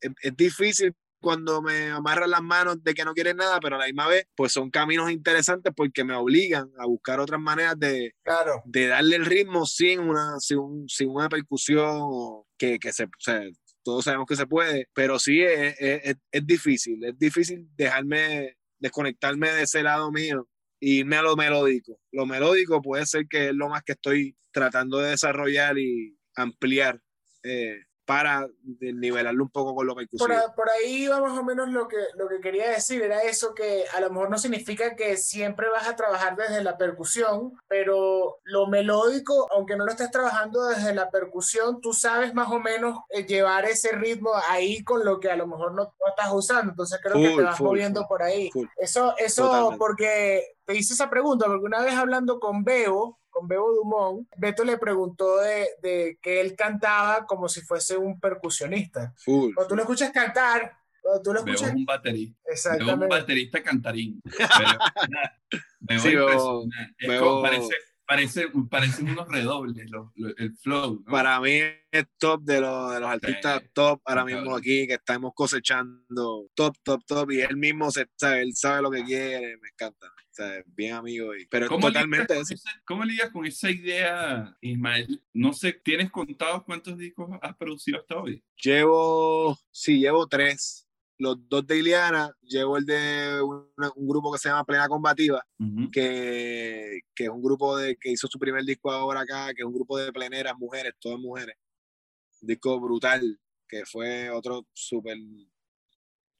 es- es difícil cuando me amarran las manos de que no quieren nada, pero a la misma vez, pues son caminos interesantes porque me obligan a buscar otras maneras de, Claro. de darle el ritmo sin una, sin, un- sin una percusión o que, que se, todos sabemos que se puede, pero sí es, es- es- es difícil, es difícil dejarme, desconectarme de ese lado mío y irme a lo melódico. Lo melódico puede ser que es lo más que estoy tratando de desarrollar y ampliar eh, para nivelarlo un poco con lo Por, percusivo. a- por ahí va más o menos lo que, lo que quería decir, era eso que a lo mejor no significa que siempre vas a trabajar desde la percusión, pero lo melódico, aunque no lo estés trabajando desde la percusión, tú sabes más o menos eh, llevar ese ritmo ahí con lo que a lo mejor no, no estás usando, entonces creo que te Full, vas full, moviendo full, por ahí. full. Eso, eso Totalmente. porque te hice esa pregunta, porque una vez hablando con Bebo, con Bebo Dumont, Beto le preguntó de, de que él cantaba como si fuese un percusionista. Full, Cuando tú lo escuchas cantar, cuando tú lo escuchas. un baterista. Veo un Exactamente. baterista cantarín. Pero, veo Sí, impresionante. Es como parece, parece, parecen unos redobles, los- los- el flow. ¿no? para mí es top de, los de los artistas Sí, top ahora mismo aquí que estamos cosechando top, top, top y él mismo se, sabe, él sabe lo que quiere, me encanta, sea, bien amigo y, pero ¿Cómo totalmente ¿Cómo lidias con esa idea, Ismael? No sé, ¿tienes contado cuántos discos has producido hasta hoy? Llevo, sí, llevo tres, los dos de Iliana, llevo el de un grupo que se llama Plena Combativa, Ujú. que, que es un grupo de, que hizo su primer disco ahora acá, que es un grupo de pleneras mujeres, todas mujeres. Un disco brutal, que fue otro súper,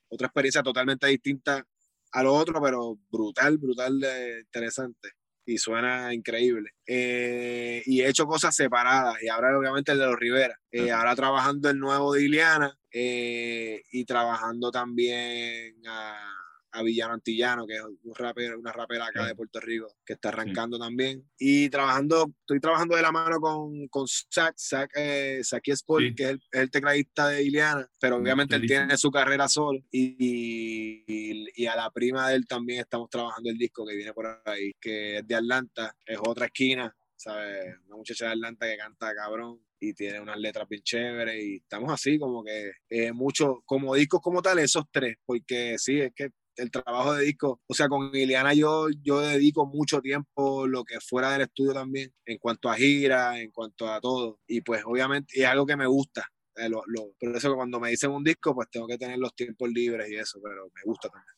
otra experiencia totalmente distinta a lo otro, pero brutal, brutal, de, interesante. Y suena increíble. Eh, y he hecho cosas separadas. Y ahora, obviamente, el de los Rivera. Eh, ahora trabajando el nuevo de Iliana. eh, y trabajando también a, a Villano Antillano, que es un rapero, una rapera acá Sí. de Puerto Rico, que está arrancando también. Y trabajando, estoy trabajando de la mano con, con Zach, Zach, eh, Zach Sport, Sí. que es el, tecladista de Iliana, pero obviamente él tiene su carrera solo. Y, y, y a la prima de él también estamos trabajando el disco que viene por ahí, que es de Atlanta, es otra esquina, ¿sabes? Una muchacha de Atlanta que canta cabrón y tiene unas letras bien chéveres y estamos así como que eh, mucho, como discos como tal, esos tres, porque sí, es que el trabajo de disco, o sea, con Iliana yo, yo dedico mucho tiempo lo que fuera del estudio también, en cuanto a gira, en cuanto a todo, y pues obviamente es algo que me gusta, eh, lo, lo- por eso que cuando me dicen un disco, pues tengo que tener los tiempos libres y eso, pero me gusta también.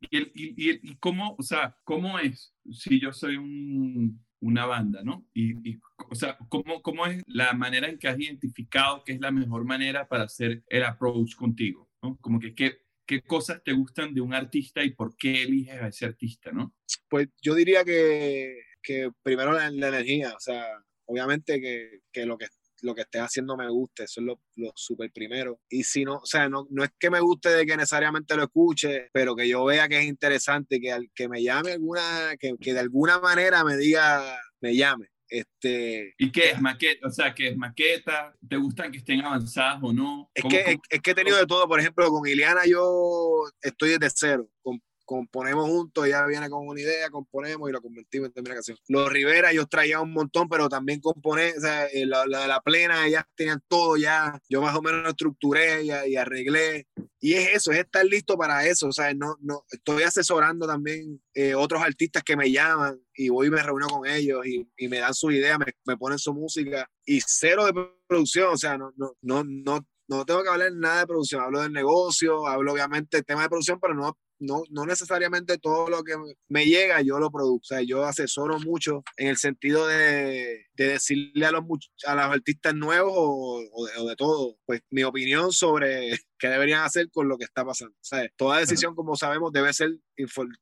¿Y, el- y- y y cómo, o sea, cómo es si yo soy un- una banda, ¿no? Y, y, o sea, ¿cómo, ¿cómo es la manera en que has identificado que es la mejor manera para hacer el approach contigo? ¿no? Como que qué, qué cosas te gustan de un artista y por qué eliges a ese artista, ¿no? Pues yo diría que, que primero la, energía, o sea, obviamente que, que lo que lo que estés haciendo me guste, eso es lo, lo súper primero. Y si no, o sea, no, no es que me guste de que necesariamente lo escuche, pero que yo vea que es interesante, que, al- que me llame alguna, que, que de alguna manera me diga, me llame. Este, ¿Y qué es maqueta? O sea, ¿qué es maqueta? ¿Te gustan que estén avanzadas o no? Es ¿Cómo- que, es, es que he tenido de todo, por ejemplo, con Ileana yo estoy desde cero, com- componemos juntos, ella viene con una idea, componemos y lo convertimos en termina canción. Los Rivera yo traía un montón, pero también componé, o sea, eh, la, la la plena, ellas tenían todo ya, yo más o menos lo estructuré y, y arreglé. Y es eso, es estar listo para eso, o sea, no, no, estoy asesorando también eh, otros artistas que me llaman y voy y me reúno con ellos y, y me dan sus ideas, me, me ponen su música y cero de producción, o sea, no, no, no, no, no tengo que hablar nada de producción, hablo del negocio, hablo obviamente del tema de producción, pero no, no, no necesariamente todo lo que me llega yo lo produzco, o sea, yo asesoro mucho en el sentido de, de decirle a los, a los artistas nuevos o, o de, o de todo, pues mi opinión sobre qué deberían hacer con lo que está pasando. O sea, toda decisión, como sabemos, debe ser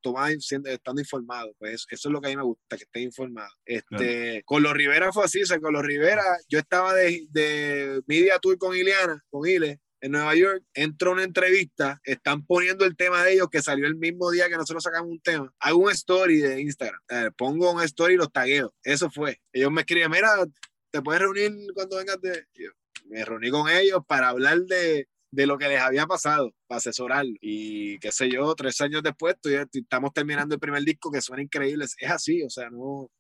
tomada estando informado. Pues eso, eso es lo que a mí me gusta, que esté informado. Este, Con los Rivera fue así, o sea, con los Rivera, yo estaba de, de media tour con Ileana, con Ile, en Nueva York, entro a una entrevista, están poniendo el tema de ellos que salió el mismo día que nosotros sacamos un tema. Hago un story de Instagram, pongo un story y los tagueo. Eso fue. Ellos me escriben, mira, te puedes reunir cuando vengas de... yo, me reuní con ellos para hablar de, de lo que les había pasado. Asesorarlo. Y qué sé yo, tres años después estamos terminando el primer disco que suena increíble. Es así, o sea, no.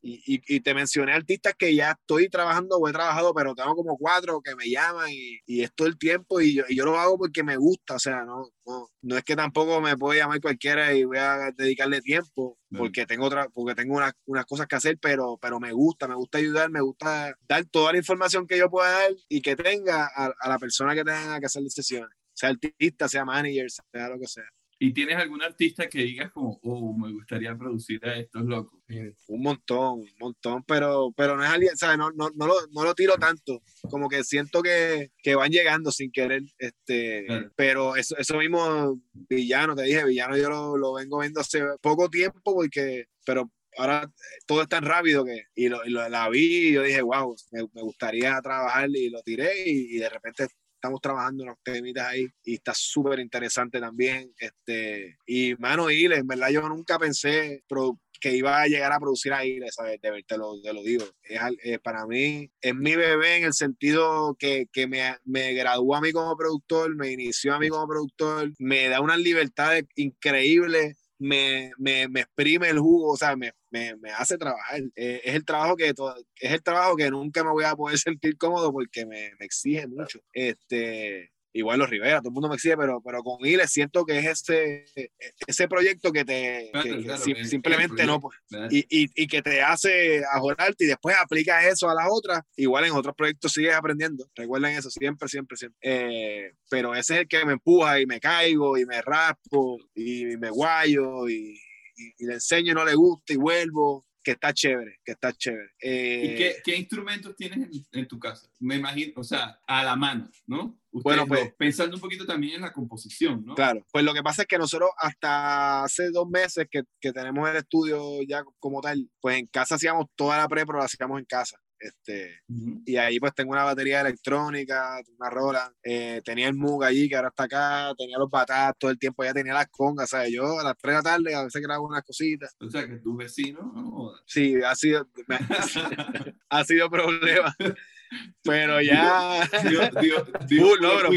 Y, y, te mencioné artistas que ya estoy trabajando o he trabajado, pero tengo como cuatro que me llaman y, y es todo el tiempo y yo, y yo lo hago porque me gusta, o sea, no, no, no, es que tampoco me puede llamar cualquiera y voy a dedicarle tiempo porque tengo otra, porque tengo unas, unas cosas que hacer, pero, pero me gusta, me gusta ayudar, me gusta dar toda la información que yo pueda dar y que tenga a, a la persona que tenga que hacer decisiones sea artista, sea manager, sea lo que sea. ¿Y tienes algún artista que digas como, oh, me gustaría producir a estos locos? Un montón, un montón, pero, pero no es alguien, ¿sabes? No, no, no, lo, no lo tiro tanto, como que siento que, que van llegando sin querer, este, pero eso, eso mismo, Villano, te dije, Villano yo lo, lo vengo viendo hace poco tiempo porque, pero ahora todo es tan rápido que, y, lo, la vi y yo dije, wow, me, me, gustaría trabajar y lo tiré y, y de repente estamos trabajando unos temitas ahí y está súper interesante también. Este, y mano, Ile, en verdad yo nunca pensé que iba a llegar a producir a Ile, ¿sabes? De, te, lo, te lo digo. Es, eh, para mí es mi bebé en el sentido que, que me, me, graduó a mí como productor, me inició a mí como productor, me da una libertad increíble me, me, me, exprime el jugo, o sea, me, me, me hace trabajar. Eh, es, el trabajo que es el trabajo que nunca me voy a poder sentir cómodo porque me, exige mucho. Este, igual los Rivera, todo el mundo me exige, pero, pero con Iles siento que es ese, ese proyecto que te simplemente no, pues, y, y, y, que te hace ajorarte y después aplica eso a las otras, igual en otros proyectos sigues aprendiendo, recuerden eso siempre, siempre, siempre. Eh, pero ese es el que me empuja y me caigo y me raspo y me guayo y, y le enseño y no le gusta y vuelvo que está chévere, que está chévere. ¿Y qué, qué, instrumentos tienes en, tu casa? Me imagino, o sea, a la mano, ¿no? bueno, pues, pensando un poquito también en la composición, ¿no? Claro, pues lo que pasa es que nosotros hasta hace dos meses que, que tenemos el estudio ya como tal, pues en casa hacíamos toda la pre, pero la hacíamos en casa. Este, Y ahí pues tengo una batería electrónica, una rola, eh, tenía el Moog allí que ahora está acá, tenía los batatas todo el tiempo, ya tenía las congas, ¿sabes? Yo a las 3 de la tarde a veces grabo unas cositas. O sea, que tu vecino, ¿no? Sí, ha sido, ha sido problema. Pero ya... full, no, pero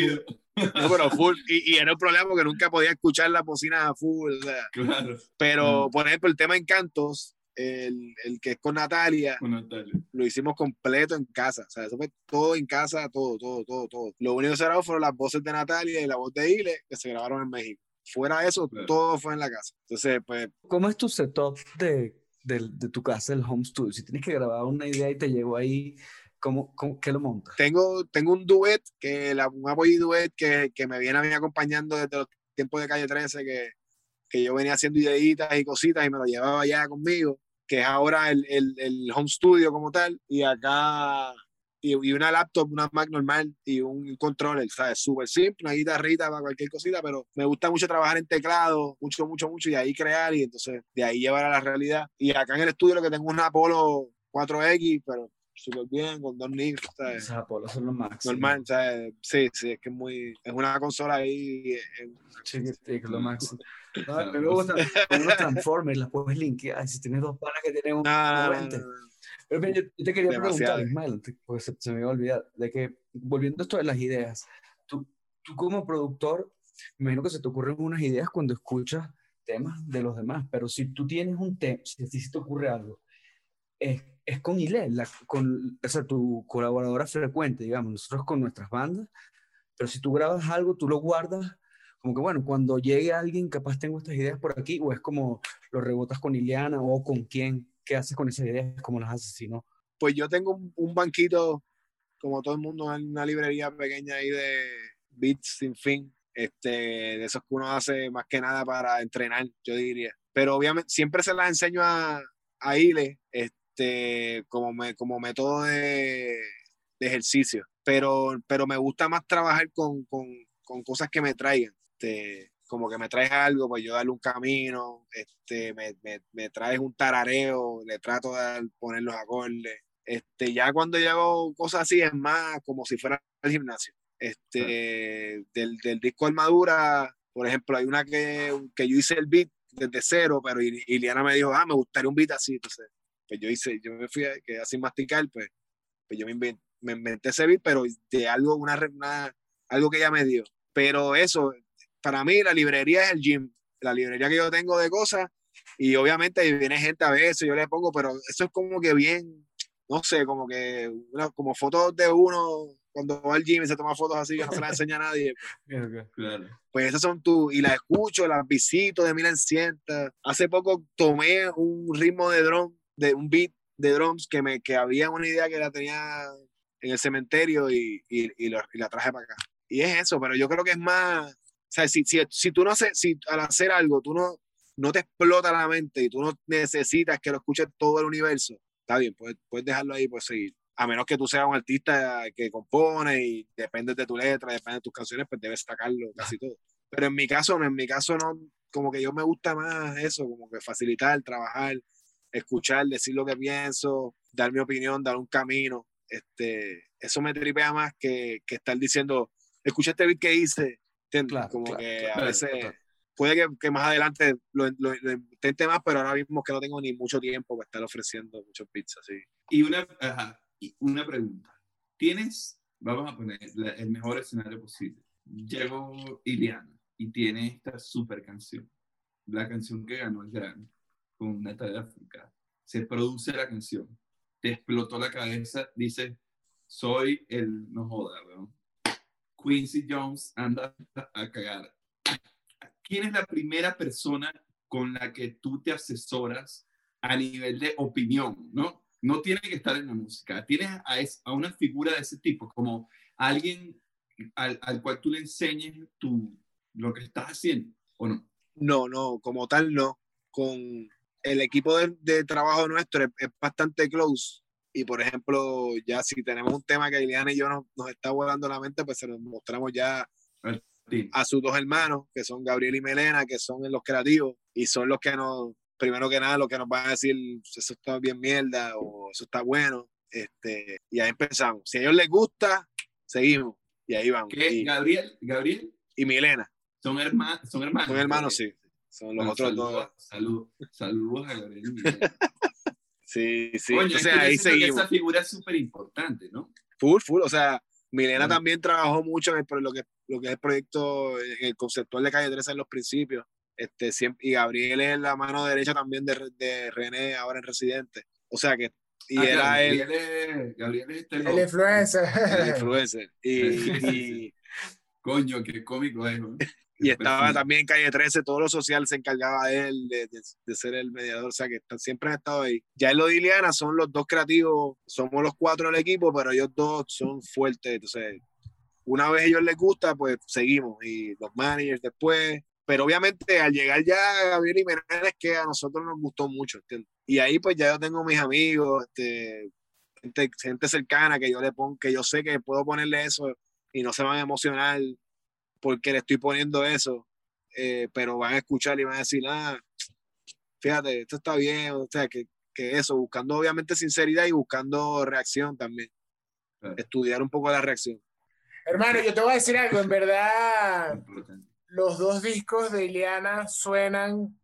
No, pero full. Y, y, era un problema porque nunca podía escuchar la bocina full. Claro. Pero, por ejemplo, el tema Encantos, el, el, que es con Natalia, lo hicimos completo en casa. O sea, eso fue todo en casa, todo, todo, todo, todo. Lo único que se grabó fueron las voces de Natalia y la voz de Ile, que se grabaron en México. Fuera de eso, todo fue en la casa. Entonces, pues... ¿Cómo es tu setup de, de, de, tu casa, el home studio? Si tienes que grabar una idea y te llegó ahí, ¿cómo, cómo qué lo montas? Tengo, tengo un duet, que la, un apoyo duet que, que me viene a mí acompañando desde los tiempos de Calle 13, que, que yo venía haciendo ideitas y cositas y me lo llevaba ya conmigo que es ahora el, el, el, home studio como tal, y acá, y, y, una laptop, una Mac normal y un controller, ¿sabes? Súper simple, una guitarrita para cualquier cosita, pero me gusta mucho trabajar en teclado, mucho, mucho, mucho, y ahí crear, y entonces de ahí llevar a la realidad. Y acá en el estudio lo que tengo es una Apollo 4X, pero súper bien, con dos nicks, ¿sabes? Esas Apollo son los máximos. Normal, ¿sabes? Sí, sí, es que es muy, es una consola ahí. Sí, es lo máximo. No, me gusta los Transformers, las puedes linkear. Si tienes dos panas que tienen un. Ah, Pero yo, yo, te quería preguntar, Ismael, porque se, se, me iba a olvidar, de que volviendo a esto de las ideas, tú, tú como productor, me imagino que se te ocurren unas ideas cuando escuchas temas de los demás, pero si tú tienes un tema, si, si te ocurre algo, es, es con Ile, la, con, o sea, tu colaboradora frecuente, digamos, nosotros con nuestras bandas, pero si tú grabas algo, tú lo guardas como que bueno, cuando llegue alguien, capaz tengo estas ideas por aquí, o es como lo rebotas con Ileana o con quién, ¿qué haces con esas ideas? ¿Cómo las haces si no? Pues yo tengo un, banquito, como todo el mundo, en una librería pequeña ahí de beats sin fin, este, de esos que uno hace más que nada para entrenar, yo diría. Pero obviamente siempre se las enseño a, a Ile, este, como, me, como método de, de ejercicio. Pero, pero me gusta más trabajar con, con, con cosas que me traigan este, como que me traes algo, pues yo darle un camino, este, me, me, me traes un tarareo, le trato de poner los acordes. Este, ya cuando yo cosas así es más como si fuera al gimnasio. Este, del, del disco Armadura, por ejemplo, hay una que, que yo hice el beat desde cero, pero Iliana me dijo, ah, me gustaría un beat así. Entonces, pues yo hice, yo me fui a, que así masticar, pues, pues yo me inventé, me inventé ese beat, pero de algo, una, una, algo que ella me dio. Pero eso, para mí la librería es el gym, la librería que yo tengo de cosas y obviamente viene gente a veces, yo le pongo, pero eso es como que bien, no sé, como que como fotos de uno cuando va al gym y se toma fotos así que no se las enseña a nadie. Pues, claro. pues esas son tú, y las escucho, las visito de mil en Hace poco tomé un ritmo de drum, de un beat de drums que, me, que había una idea que la tenía en el cementerio y, y, y, la traje para acá. Y es eso, pero yo creo que es más, o sea, si, si, si tú no haces, si al hacer algo tú no, no te explota la mente y tú no necesitas que lo escuche todo el universo, está bien, puedes, puedes dejarlo ahí, pues seguir. A menos que tú seas un artista que compone y depende de tu letra, depende de tus canciones, pues debes sacarlo casi todo. Pero en mi caso, en mi caso no, como que yo me gusta más eso, como que facilitar, trabajar, escuchar, decir lo que pienso, dar mi opinión, dar un camino. Este, eso me tripea más que, que estar diciendo, escucha este beat que hice. como que a veces puede que, que, más adelante lo, lo, intente más, pero ahora mismo que no tengo ni mucho tiempo para estar ofreciendo muchos beats así. Y una, y una pregunta. ¿Tienes, vamos a poner el mejor escenario posible? Llegó Iliana y tiene esta super canción, la canción que ganó el Grammy con Natalia África. Se produce la canción, te explotó la cabeza, dice, soy el, no joda, ¿no? Quincy Jones anda a cagar. ¿Quién es la primera persona con la que tú te asesoras a nivel de opinión, no? No tiene que estar en la música. Tienes a, a una figura de ese tipo, como alguien al, al, cual tú le enseñes tu, lo que estás haciendo, ¿o no? No, no, como tal no. Con el equipo de, de trabajo nuestro es, es, bastante close y por ejemplo, ya si tenemos un tema que Ileana y yo nos, nos está volando la mente, pues se nos mostramos ya a sus dos hermanos, que son Gabriel y Melena, que son los creativos y son los que nos, primero que nada, los que nos van a decir, eso está bien mierda o eso está bueno. Este, y ahí empezamos. Si a ellos les gusta, seguimos. Y ahí vamos. ¿Qué? Gabriel, Gabriel. Y Milena. Son, hermanos son hermanos. Son hermanos, sí. Son los otros dos. Saludos saludos a Gabriel Sí, sí. Coño, o sea, ahí seguimos. esa figura es súper importante, ¿no? Full, full. O sea, Milena también trabajó mucho en lo, que, lo que es el proyecto, en el conceptual de Calle 13 en los principios. Este, siempre, y Gabriel es la mano derecha también de, de René, ahora en Residente. O sea que. Y ah, era él. Gabriel es este el influencer. El influencer. Y, y, Coño, qué cómico es. ¿no? Y estaba también en Calle 13, todo lo social se encargaba de él, de, de, ser el mediador, o sea que siempre han estado ahí. Ya en lo de Iliana son los dos creativos, somos los cuatro del equipo, pero ellos dos son fuertes, entonces una vez ellos les gusta, pues seguimos, y los managers después, pero obviamente al llegar ya Gabriel y Menéndez, que a nosotros nos gustó mucho, ¿entiendes? Y ahí pues ya yo tengo mis amigos, este, gente, gente cercana que yo le pongo, que yo sé que puedo ponerle eso y no se van a emocionar porque le estoy poniendo eso, eh, pero van a escuchar y van a decir, ah, fíjate, esto está bien, o sea, que, que eso, buscando obviamente sinceridad y buscando reacción también. Estudiar un poco la reacción. Hermano, yo te voy a decir algo, en verdad, los dos discos de Iliana suenan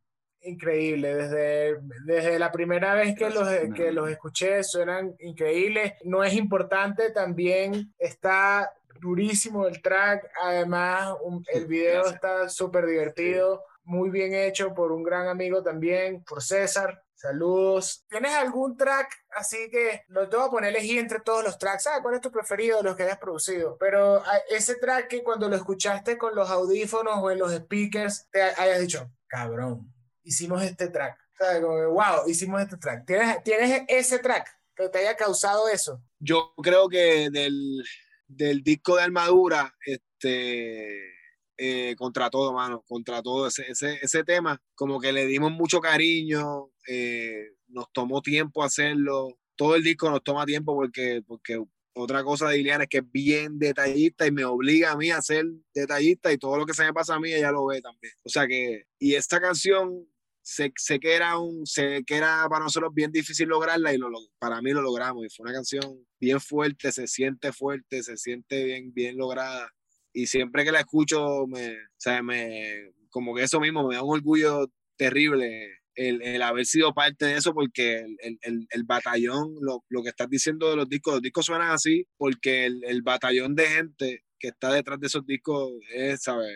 increíbles. Desde, desde la primera vez que los, que los escuché, suenan increíbles. No es importante, también está durísimo el track, además el video está súper divertido, muy bien hecho por un gran amigo también, por César. Saludos. ¿Tienes algún track así que lo tengo a poner elegir entre todos los tracks? Ah, ¿cuál es tu preferido de los que hayas producido? Pero ah, ese track que cuando lo escuchaste con los audífonos o en los speakers te hayas dicho, cabrón, hicimos este track. ¿Sabes? Como, wow, hicimos este track. ¿Tienes, ¿Tienes ese track que te haya causado eso? Yo creo que del, del disco de Armadura, este, eh, contra todo, mano, contra todo ese, ese, ese, tema, como que le dimos mucho cariño, eh, nos tomó tiempo hacerlo, todo el disco nos toma tiempo porque, porque otra cosa de Iliana es que es bien detallista y me obliga a mí a ser detallista y todo lo que se me pasa a mí ella lo ve también. O sea que, y esta canción sé, sé, que era un, sé que era para nosotros bien difícil lograrla y lo, para mí lo logramos y fue una canción bien fuerte, se siente fuerte, se siente bien, bien lograda y siempre que la escucho me, o me, como que eso mismo me da un orgullo terrible el, el haber sido parte de eso porque el, el, el batallón, lo, lo, que estás diciendo de los discos, los discos suenan así porque el, batallón de gente que está detrás de esos discos es, ¿sabes?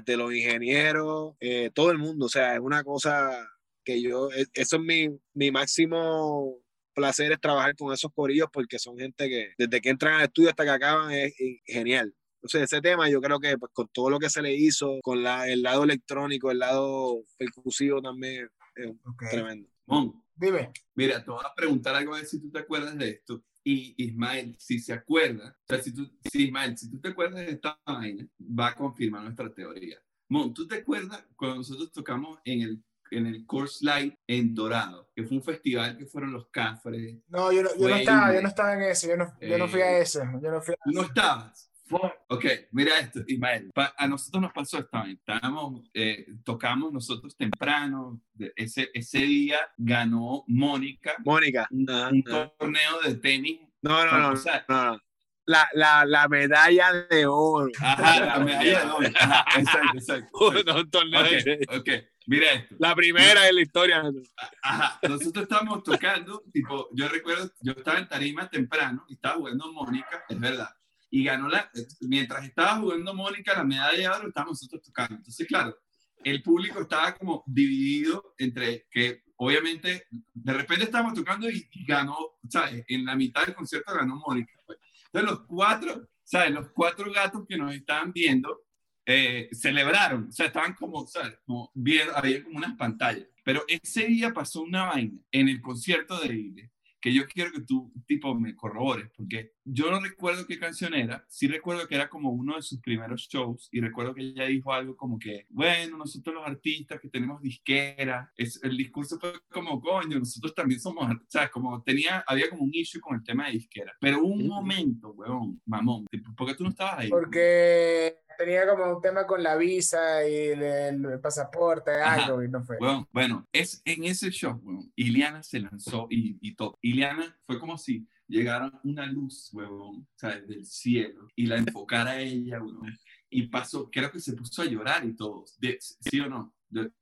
Desde los ingenieros, eh, todo el mundo. O sea, es una cosa que yo, e, eso es mi, mi máximo placer es trabajar con esos corillos porque son gente que desde que entran al estudio hasta que acaban es, genial. Entonces, ese tema yo creo que pues, con todo lo que se le hizo, con la, el lado electrónico, el lado percusivo también es tremendo. dime. Mira, te voy a preguntar algo a ver si tú te acuerdas de esto. Y Ismael, si se acuerda, o sea, si tú, si Ismael, si tú te acuerdas de esta vaina, va a confirmar nuestra teoría. Mon, ¿tú te acuerdas cuando nosotros tocamos en el en el Course Light en Dorado, que fue un festival que fueron los Cafres. No, yo no, yo no estaba, yo no estaba en ese, yo no, yo no fui a eh, ese, yo no fui a ¿No estabas? Ok, mira esto, Ismael. a nosotros nos pasó esta Estábamos, eh, tocamos nosotros temprano. Ese, ese día ganó Mónica. Mónica. Un, un torneo de tenis. No, no, no, no, La, la, la, medalla de oro. Ajá, la medalla de oro. exacto, exacto. un torneo okay, de... ok, Mira esto. La primera en la historia. Ajá, nosotros estábamos tocando, tipo, yo recuerdo, yo estaba en tarima temprano y estaba jugando Mónica, es verdad. Y ganó la, mientras estaba jugando Mónica la medalla de oro, estábamos nosotros tocando. Entonces, claro, el público estaba como dividido entre que, obviamente, de repente estábamos tocando y, ganó, ¿sabes? En la mitad del concierto ganó Mónica. Pues. Entonces, los cuatro, ¿sabes? Los cuatro gatos que nos estaban viendo, eh, celebraron, o sea, estaban como, ¿sabes? Como bien, había como unas pantallas. Pero ese día pasó una vaina en el concierto de Ile que yo quiero que tú, tipo, me corrobores, porque yo no recuerdo qué canción era, sí recuerdo que era como uno de sus primeros shows, y recuerdo que ella dijo algo como que, bueno, nosotros los artistas que tenemos disquera, es, el discurso fue como, coño, nosotros también somos, o sea, como tenía, había como un issue con el tema de disquera, pero un momento, weón, mamón, ¿por qué tú no estabas ahí? Porque tenía como un tema con la visa y el, pasaporte, algo, y no fue. Bueno, bueno, es en ese show, bueno, Iliana se lanzó y, y todo. Iliana fue como si llegara una luz, huevón, ¿sabes? Del cielo y la enfocara a ella, huevón. Y pasó, creo que se puso a llorar y todo. ¿Sí o no?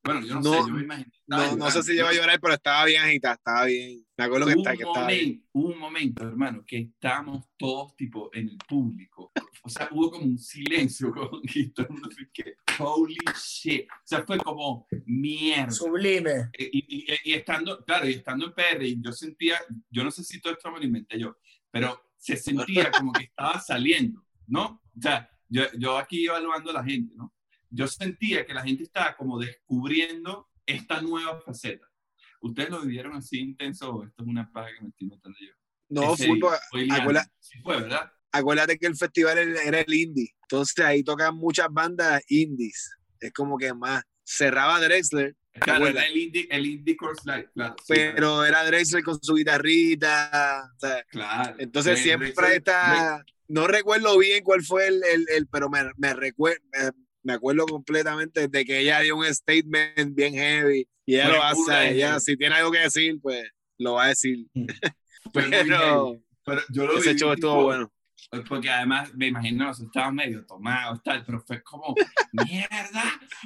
Bueno, yo no, sé, yo me imagino. No, no sé si iba a llorar, pero estaba bien agitada, estaba bien. Me acuerdo que, está, que estaba bien. Hubo un momento, hermano, que estábamos todos tipo en el público. O sea, hubo como un silencio con y todo el que, holy shit. O sea, fue como mierda. Sublime. Y, y, y, estando, claro, y estando en PR, yo sentía, yo no sé si todo esto me lo inventé yo, pero se sentía como que estaba saliendo, ¿no? O sea, yo, yo aquí evaluando a la gente, ¿no? Yo sentía que la gente estaba como descubriendo esta nueva faceta. ¿Ustedes lo vivieron así intenso o esto es una paga que me estoy notando yo? No, fútbol, acuérdate, sí fue, ¿verdad? Acuérdate que el festival era el indie, entonces ahí tocan muchas bandas indies, es como que más cerraba Drexler. Claro, era el indie, el indie course light, claro. Pero era Drexler con su guitarrita, claro. Entonces siempre está, no recuerdo bien cuál fue el, el, el pero me, me recuerdo, me acuerdo completamente de que ella dio un statement bien heavy y ella lo hace, ella si tiene algo que decir, pues lo va a decir. Mm. pero, pero yo lo ese show estuvo bueno. Porque además me imagino nosotros estábamos medio tomados, tal, pero fue como, mierda,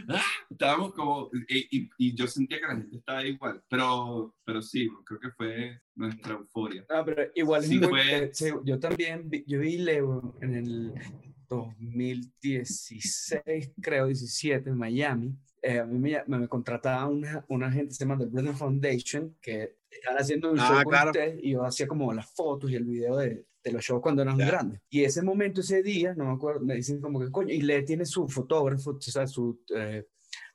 ah", estábamos como, y, y, yo sentía que la gente estaba igual, pero, pero sí, creo que fue nuestra euforia. Ah, pero igual sí, fue... yo también, yo vi Leo en el 2016, creo, 17, en Miami. Eh, a mí me, me, contrataba una, una gente se llama The Brennan Foundation, que están haciendo un ah, show con usted, y yo hacía como las fotos y el video de, de los shows cuando eran grandes. Y ese momento, ese día, no me acuerdo, me dicen como que, coño, y le tiene su fotógrafo, o sea, su eh,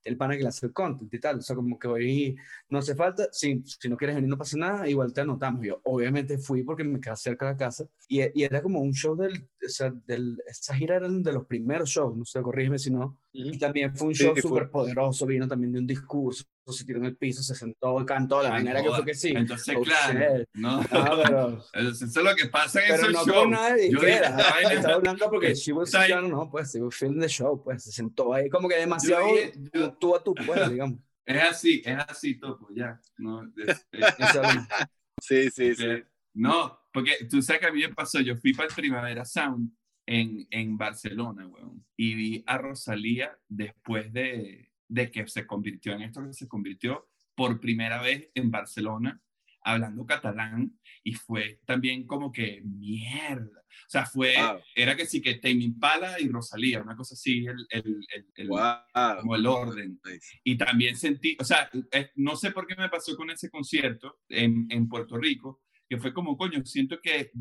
el pana que le hace el content y tal. O sea, como que hoy no hace falta, si, si no quieres venir no pasa nada, igual te anotamos. Yo obviamente fui porque me quedaba cerca de la casa y, era como un show del, o sea, del, esa gira era de los primeros shows, no sé, corrígeme si no. Y también fue un show súper poderoso, vino también de un discurso, se tiró en el piso, se sentó, cantó, la manera que fue que sí. Entonces, claro, no, pero, eso es lo que pasa en pero no show. Con Yo estaba hablando porque she was, no, pues, she was feeling the show, pues, se sentó ahí como que demasiado yo, tú a tú, pues, digamos. Es así, es así, Topo, ya. No, es, sí, sí, sí. No, porque tú sabes que a mí me pasó, yo fui para el Primavera Sound en, en Barcelona, weón, y vi a Rosalía después de, de que se convirtió en esto que se convirtió por primera vez en Barcelona hablando catalán y fue también como que mierda. O sea, fue, era que sí que Tame Impala y Rosalía, una cosa así, el, el, el, como el orden. Y también sentí, o sea, no sé por qué me pasó con ese concierto en, en Puerto Rico, que fue como, coño, siento que,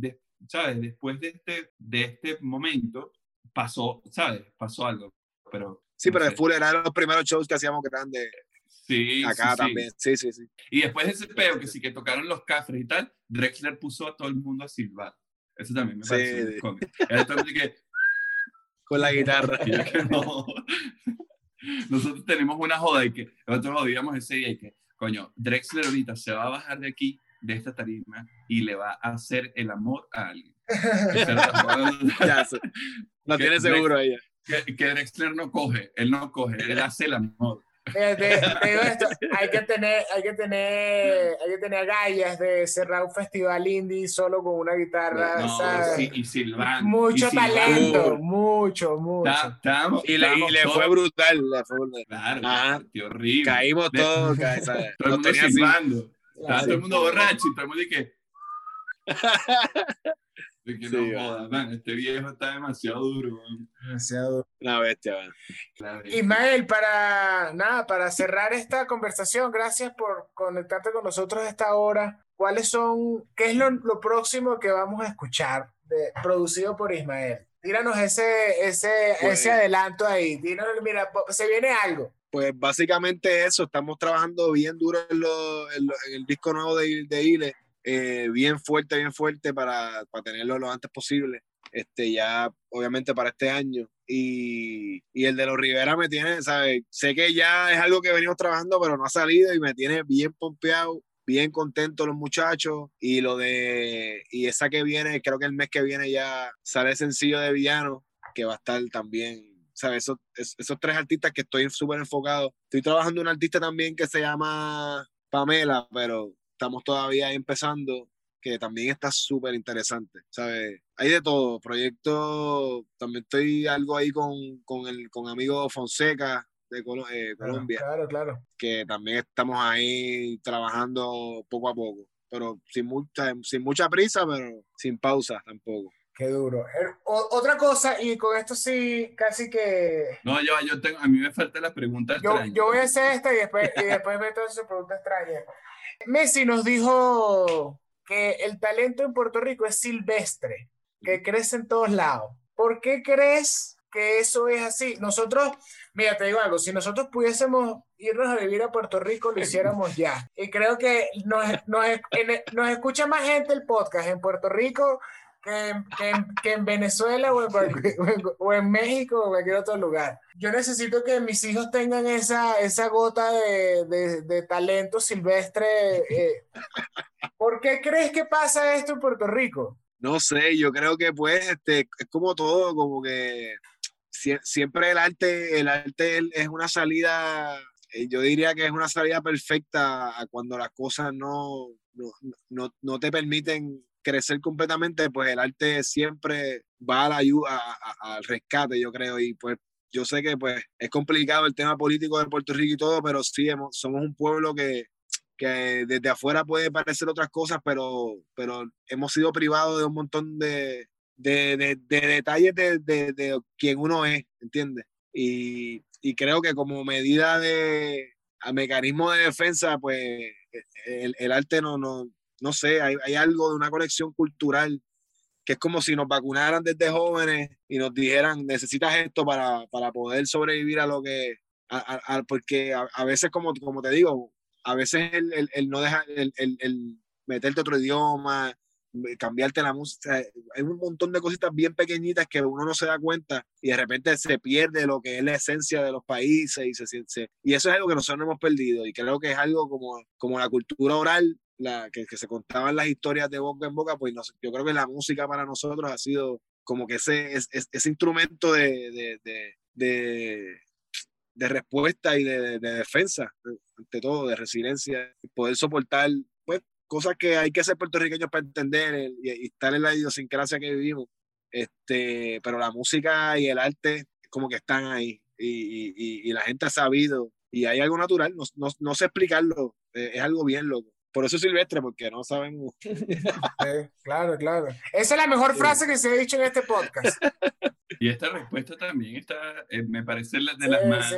¿sabes? Después de este, de este momento pasó, ¿sabes? Pasó algo, pero... Sí, pero de full eran los primeros shows que hacíamos grandes. Sí, acá también. Sí. sí, sí, Y después de ese peo, que sí que tocaron los cafres y tal, Drexler puso a todo el mundo a silbar. Eso también me parece sí. cómico. Que... Con la guitarra. no. Nosotros tenemos una joda y que nosotros odiamos ese día y que, coño, Drexler ahorita se va a bajar de aquí, de esta tarima, y le va a hacer el amor a alguien. ya, lo tiene seguro ella. Que, que Drexler no coge, él no coge, él hace el amor hay que tener, hay que tener, hay que tener gallas de cerrar un festival indie solo con una guitarra, y silbando. Mucho talento, mucho, mucho. y, le, fue brutal, Claro, qué horrible. Caímos todos, todo el mundo silbando. Todo el mundo borracho y todo el mundo que que no man, este viejo está demasiado duro. Demasiado Una bestia, Ismael, para nada, para cerrar esta conversación, gracias por conectarte con nosotros a esta hora. ¿Cuáles son, qué es lo, lo próximo que vamos a escuchar de, producido por Ismael? Tíranos ese, ese, pues ese adelanto ahí. Díganos, mira, se viene algo. Pues básicamente eso, estamos trabajando bien duro en, lo, en, el disco nuevo de, de Ile eh, bien fuerte, bien fuerte para, para, tenerlo lo antes posible. Este, ya obviamente para este año. Y, y, el de los Rivera me tiene, ¿sabes? Sé que ya es algo que venimos trabajando, pero no ha salido y me tiene bien pompeado, bien contento los muchachos. Y lo de, y esa que viene, creo que el mes que viene ya sale sencillo de Villano, que va a estar también ¿sabes? Esos, esos tres artistas que estoy súper enfocado. Estoy trabajando un artista también que se llama Pamela, pero estamos todavía empezando, que también está súper interesante, ¿sabes? Hay de todo, proyectos, también estoy algo ahí con, con el con amigo Fonseca de eh, Colombia. Claro, claro. Que también estamos ahí trabajando poco a poco, pero sin mucha, sin mucha prisa, pero sin pausa tampoco. Qué duro. Er, otra cosa, y con esto sí, casi que. No, yo, yo tengo, a mí me falta la pregunta yo, Yo voy a hacer esta y después, y después meto esa pregunta extraña. Messi nos dijo que el talento en Puerto Rico es silvestre, que crece en todos lados. ¿Por qué crees que eso es así? Nosotros, mira, te digo algo, si nosotros pudiésemos irnos a vivir a Puerto Rico, lo hiciéramos ya. Y creo que nos, nos, nos escucha más gente el podcast en Puerto Rico que, en Venezuela o en, México o en cualquier otro lugar. Yo necesito que mis hijos tengan esa, esa gota de, de, talento silvestre. Eh. ¿Por qué crees que pasa esto en Puerto Rico? No sé, yo creo que pues este, es como todo, como que siempre el arte, el arte es una salida, eh, yo diría que es una salida perfecta a cuando las cosas no, no, no, no te permiten crecer completamente, pues el arte siempre va a la ayuda, al rescate, yo creo, y pues yo sé que pues es complicado el tema político de Puerto Rico y todo, pero sí somos un pueblo que, que desde afuera puede parecer otras cosas, pero, pero hemos sido privados de un montón de, de, de, detalles de, de, quién uno es, ¿entiendes? Y, y, creo que como medida de a mecanismo de defensa, pues el, el arte no, no, no sé, hay, hay, algo de una conexión cultural que es como si nos vacunaran desde jóvenes y nos dijeran, necesitas esto para, para poder sobrevivir a lo que, a, porque a, veces, como, como te digo, a veces el, el, el no dejar, el, el, meterte otro idioma, cambiarte la música, hay un montón de cositas bien pequeñitas que uno no se da cuenta y de repente se pierde lo que es la esencia de los países y, se, y eso es algo que nosotros no hemos perdido y creo que es algo como, como la cultura oral la, que, que, se contaban las historias de boca en boca, pues yo creo que la música para nosotros ha sido como que ese, ese, instrumento de, de, de, de, respuesta y de, defensa, ante todo, de resiliencia, poder soportar pues, cosas que hay que ser puertorriqueños para entender y, estar en la idiosincrasia que vivimos. Este, pero la música y el arte como que están ahí y, y, y la gente ha sabido y hay algo natural, no, no, no sé explicarlo, es algo bien loco por eso Silvestre, porque no sabemos. claro, claro. Esa es la mejor frase que se ha dicho en este podcast. Y esta respuesta también está, eh, me parece la de las más.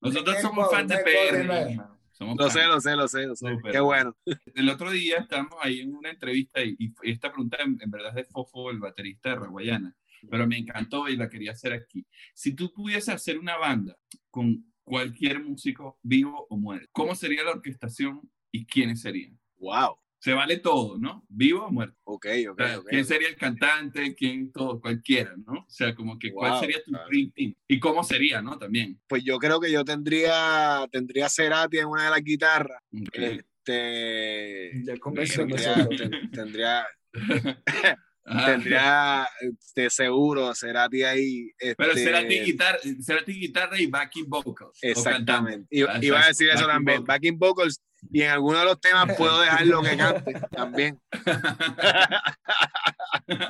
nosotros somos fans de PR. Somos lo sé, lo sé, lo sé, lo sé. Qué bueno. El otro día estábamos ahí en una entrevista y, esta pregunta en, verdad es de Fofo, el baterista de Raguayana, pero me encantó y la quería hacer aquí. Si tú pudieses hacer una banda con cualquier músico vivo o muerto, ¿cómo sería la orquestación y quiénes serían? Wow se vale todo, ¿no? Vivo o muerto. Ok, ok, ¿Quién sería el cantante? ¿Quién todo? Cualquiera, ¿no? O sea, como que cuál sería tu dream team y cómo sería, ¿no? También. Pues yo creo que yo tendría, tendría Cerati en una de las guitarras. Este. Ya tendría, tendría Tendría de seguro Cerati ahí. Pero Cerati este, guitarra, Cerati guitarra y backing vocals. Exactamente. Iba, a decir eso también. Backing vocals y en alguno de los temas puedo dejarlo que cante también.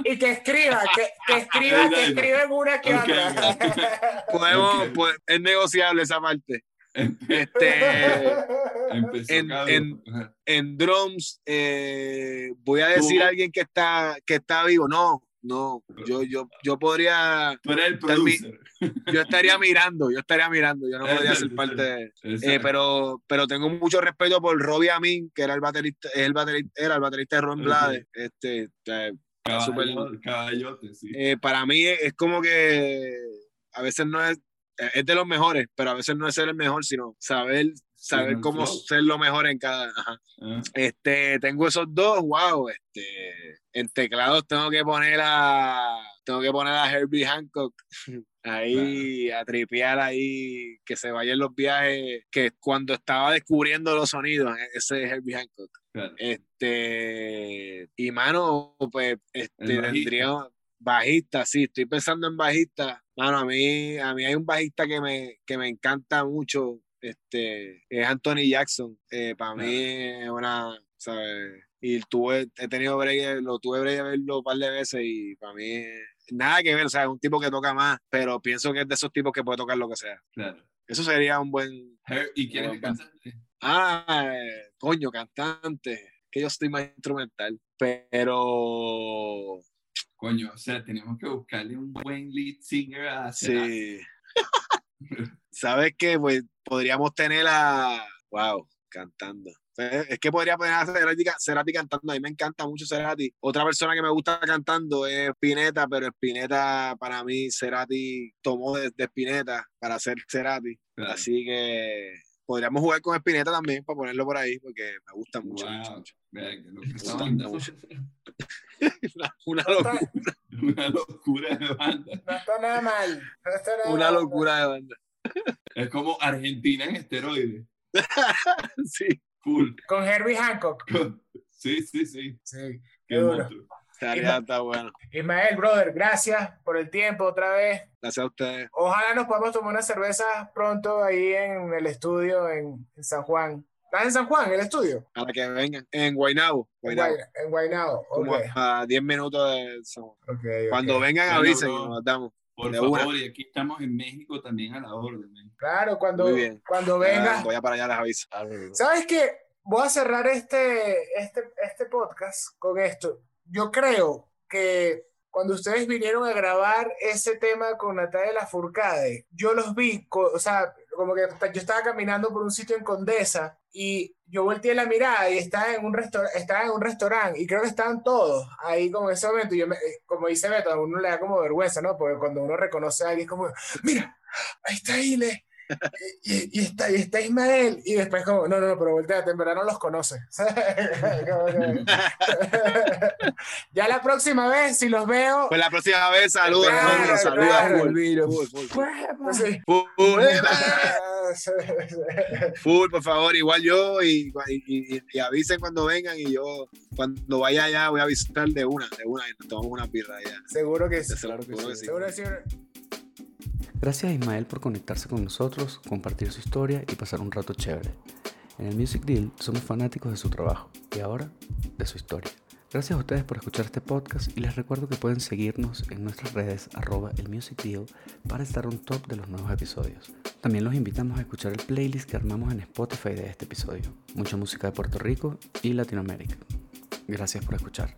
y que escriba, que, que escriba, que escriba en una que otra. Podemos, pues, es negociable esa parte. Este, en, en, en, drums, eh, voy a decir a alguien que está, que está vivo. No, no, yo, yo, yo podría. Tú eres el producer. yo estaría mirando, yo estaría mirando, yo no podría ser parte de. Eh, pero, pero tengo mucho respeto por Robbie Amin, que era el baterista, es el baterista, era el baterista de Ron Blades. Este, caballote, sí. Eh, para mí es como que a veces no es es de los mejores, pero a veces no es ser el mejor, sino saber, saber cómo ser lo mejor en cada. Ah. Este, tengo esos dos, wow. Este, en teclados tengo que poner a. Tengo que poner a Herbie Hancock ahí, a tripear ahí, que se vayan los viajes, que cuando estaba descubriendo los sonidos, e, ese es Herbie Hancock. Este, y mano, pues, este, tendría bajista, sí, estoy pensando en bajista Mano, a mí, a mí hay un bajista que me, que me encanta mucho, este, es Anthony Jackson. Eh, para mí es una, ¿sabes? Y tuve, he tenido break, lo tuve break de verlo un par de veces y para mí nada que ver, o sea, es un tipo que toca más, pero pienso que es de esos tipos que puede tocar lo que sea. Claro. Eso sería un buen... ¿Y quién es el cantante? Ah, coño, cantante, que yo estoy más instrumental, pero Coño, o sea, tenemos que buscarle un buen lead singer a Sí. ¿Sabes qué? Pues podríamos tener a. Wow, cantando. Es que podría poner a Cerati, cantando. A mí me encanta mucho Cerati. Otra persona que me gusta cantando es Spinetta, pero Spinetta, para mí, Cerati tomó de, Spinetta para hacer Cerati. Así que podríamos jugar con Spinetta también para ponerlo por ahí, porque me gusta mucho. Una, locura. Una locura de banda. No está nada mal. una locura de banda. Es como Argentina en esteroides. sí. Full. Con Herbie Hancock. Sí, sí, sí. Sí. Qué monstruo. Estaría, está bueno. Ismael, brother, gracias por el tiempo otra vez. Gracias a ustedes. Ojalá nos podamos tomar una cerveza pronto ahí en el estudio en, en San Juan. ¿Estás en San Juan, el estudio? Para que vengan. En Guaynabo. En Guaynabo. Como a 10 minutos de San Juan. Cuando vengan, avisen y nos damos. Por favor, y aquí estamos en México también a la orden. Claro, cuando, cuando vengas. voy a para allá, les aviso. ¿Sabes qué? Voy a cerrar este, este, este podcast con esto. Yo creo que cuando ustedes vinieron a grabar ese tema con Natalia Lafourcade, yo los vi, o sea, como que yo estaba caminando por un sitio en Condesa y yo volteé la mirada y estaba en un, estaba en un restaurante y creo que estaban todos ahí como en ese momento. Y yo me, eh, como dice Beto, a uno le da como vergüenza, ¿no? Porque cuando uno reconoce a alguien, es como, mira, ahí está Ile, y, y, está, y está Ismael, y después como, no, no, no, pero volteate, en verdad no los conoce. ya la próxima vez, si los veo... Pues la próxima vez, saludos, saludos, full, por favor, igual yo, y, y, avisen cuando vengan, y yo, cuando vaya allá, voy a visitar de una, de una, y nos tomamos una birra allá. Seguro que sí. Seguro que sí. Seguro que sí. Gracias a Ismael por conectarse con nosotros, compartir su historia y pasar un rato chévere. En el Music Deal somos fanáticos de su trabajo y ahora de su historia. Gracias a ustedes por escuchar este podcast y les recuerdo que pueden seguirnos en nuestras redes arroba el Music Deal para estar un top de los nuevos episodios. También los invitamos a escuchar el playlist que armamos en Spotify de este episodio. Mucha música de Puerto Rico y Latinoamérica. Gracias por escuchar.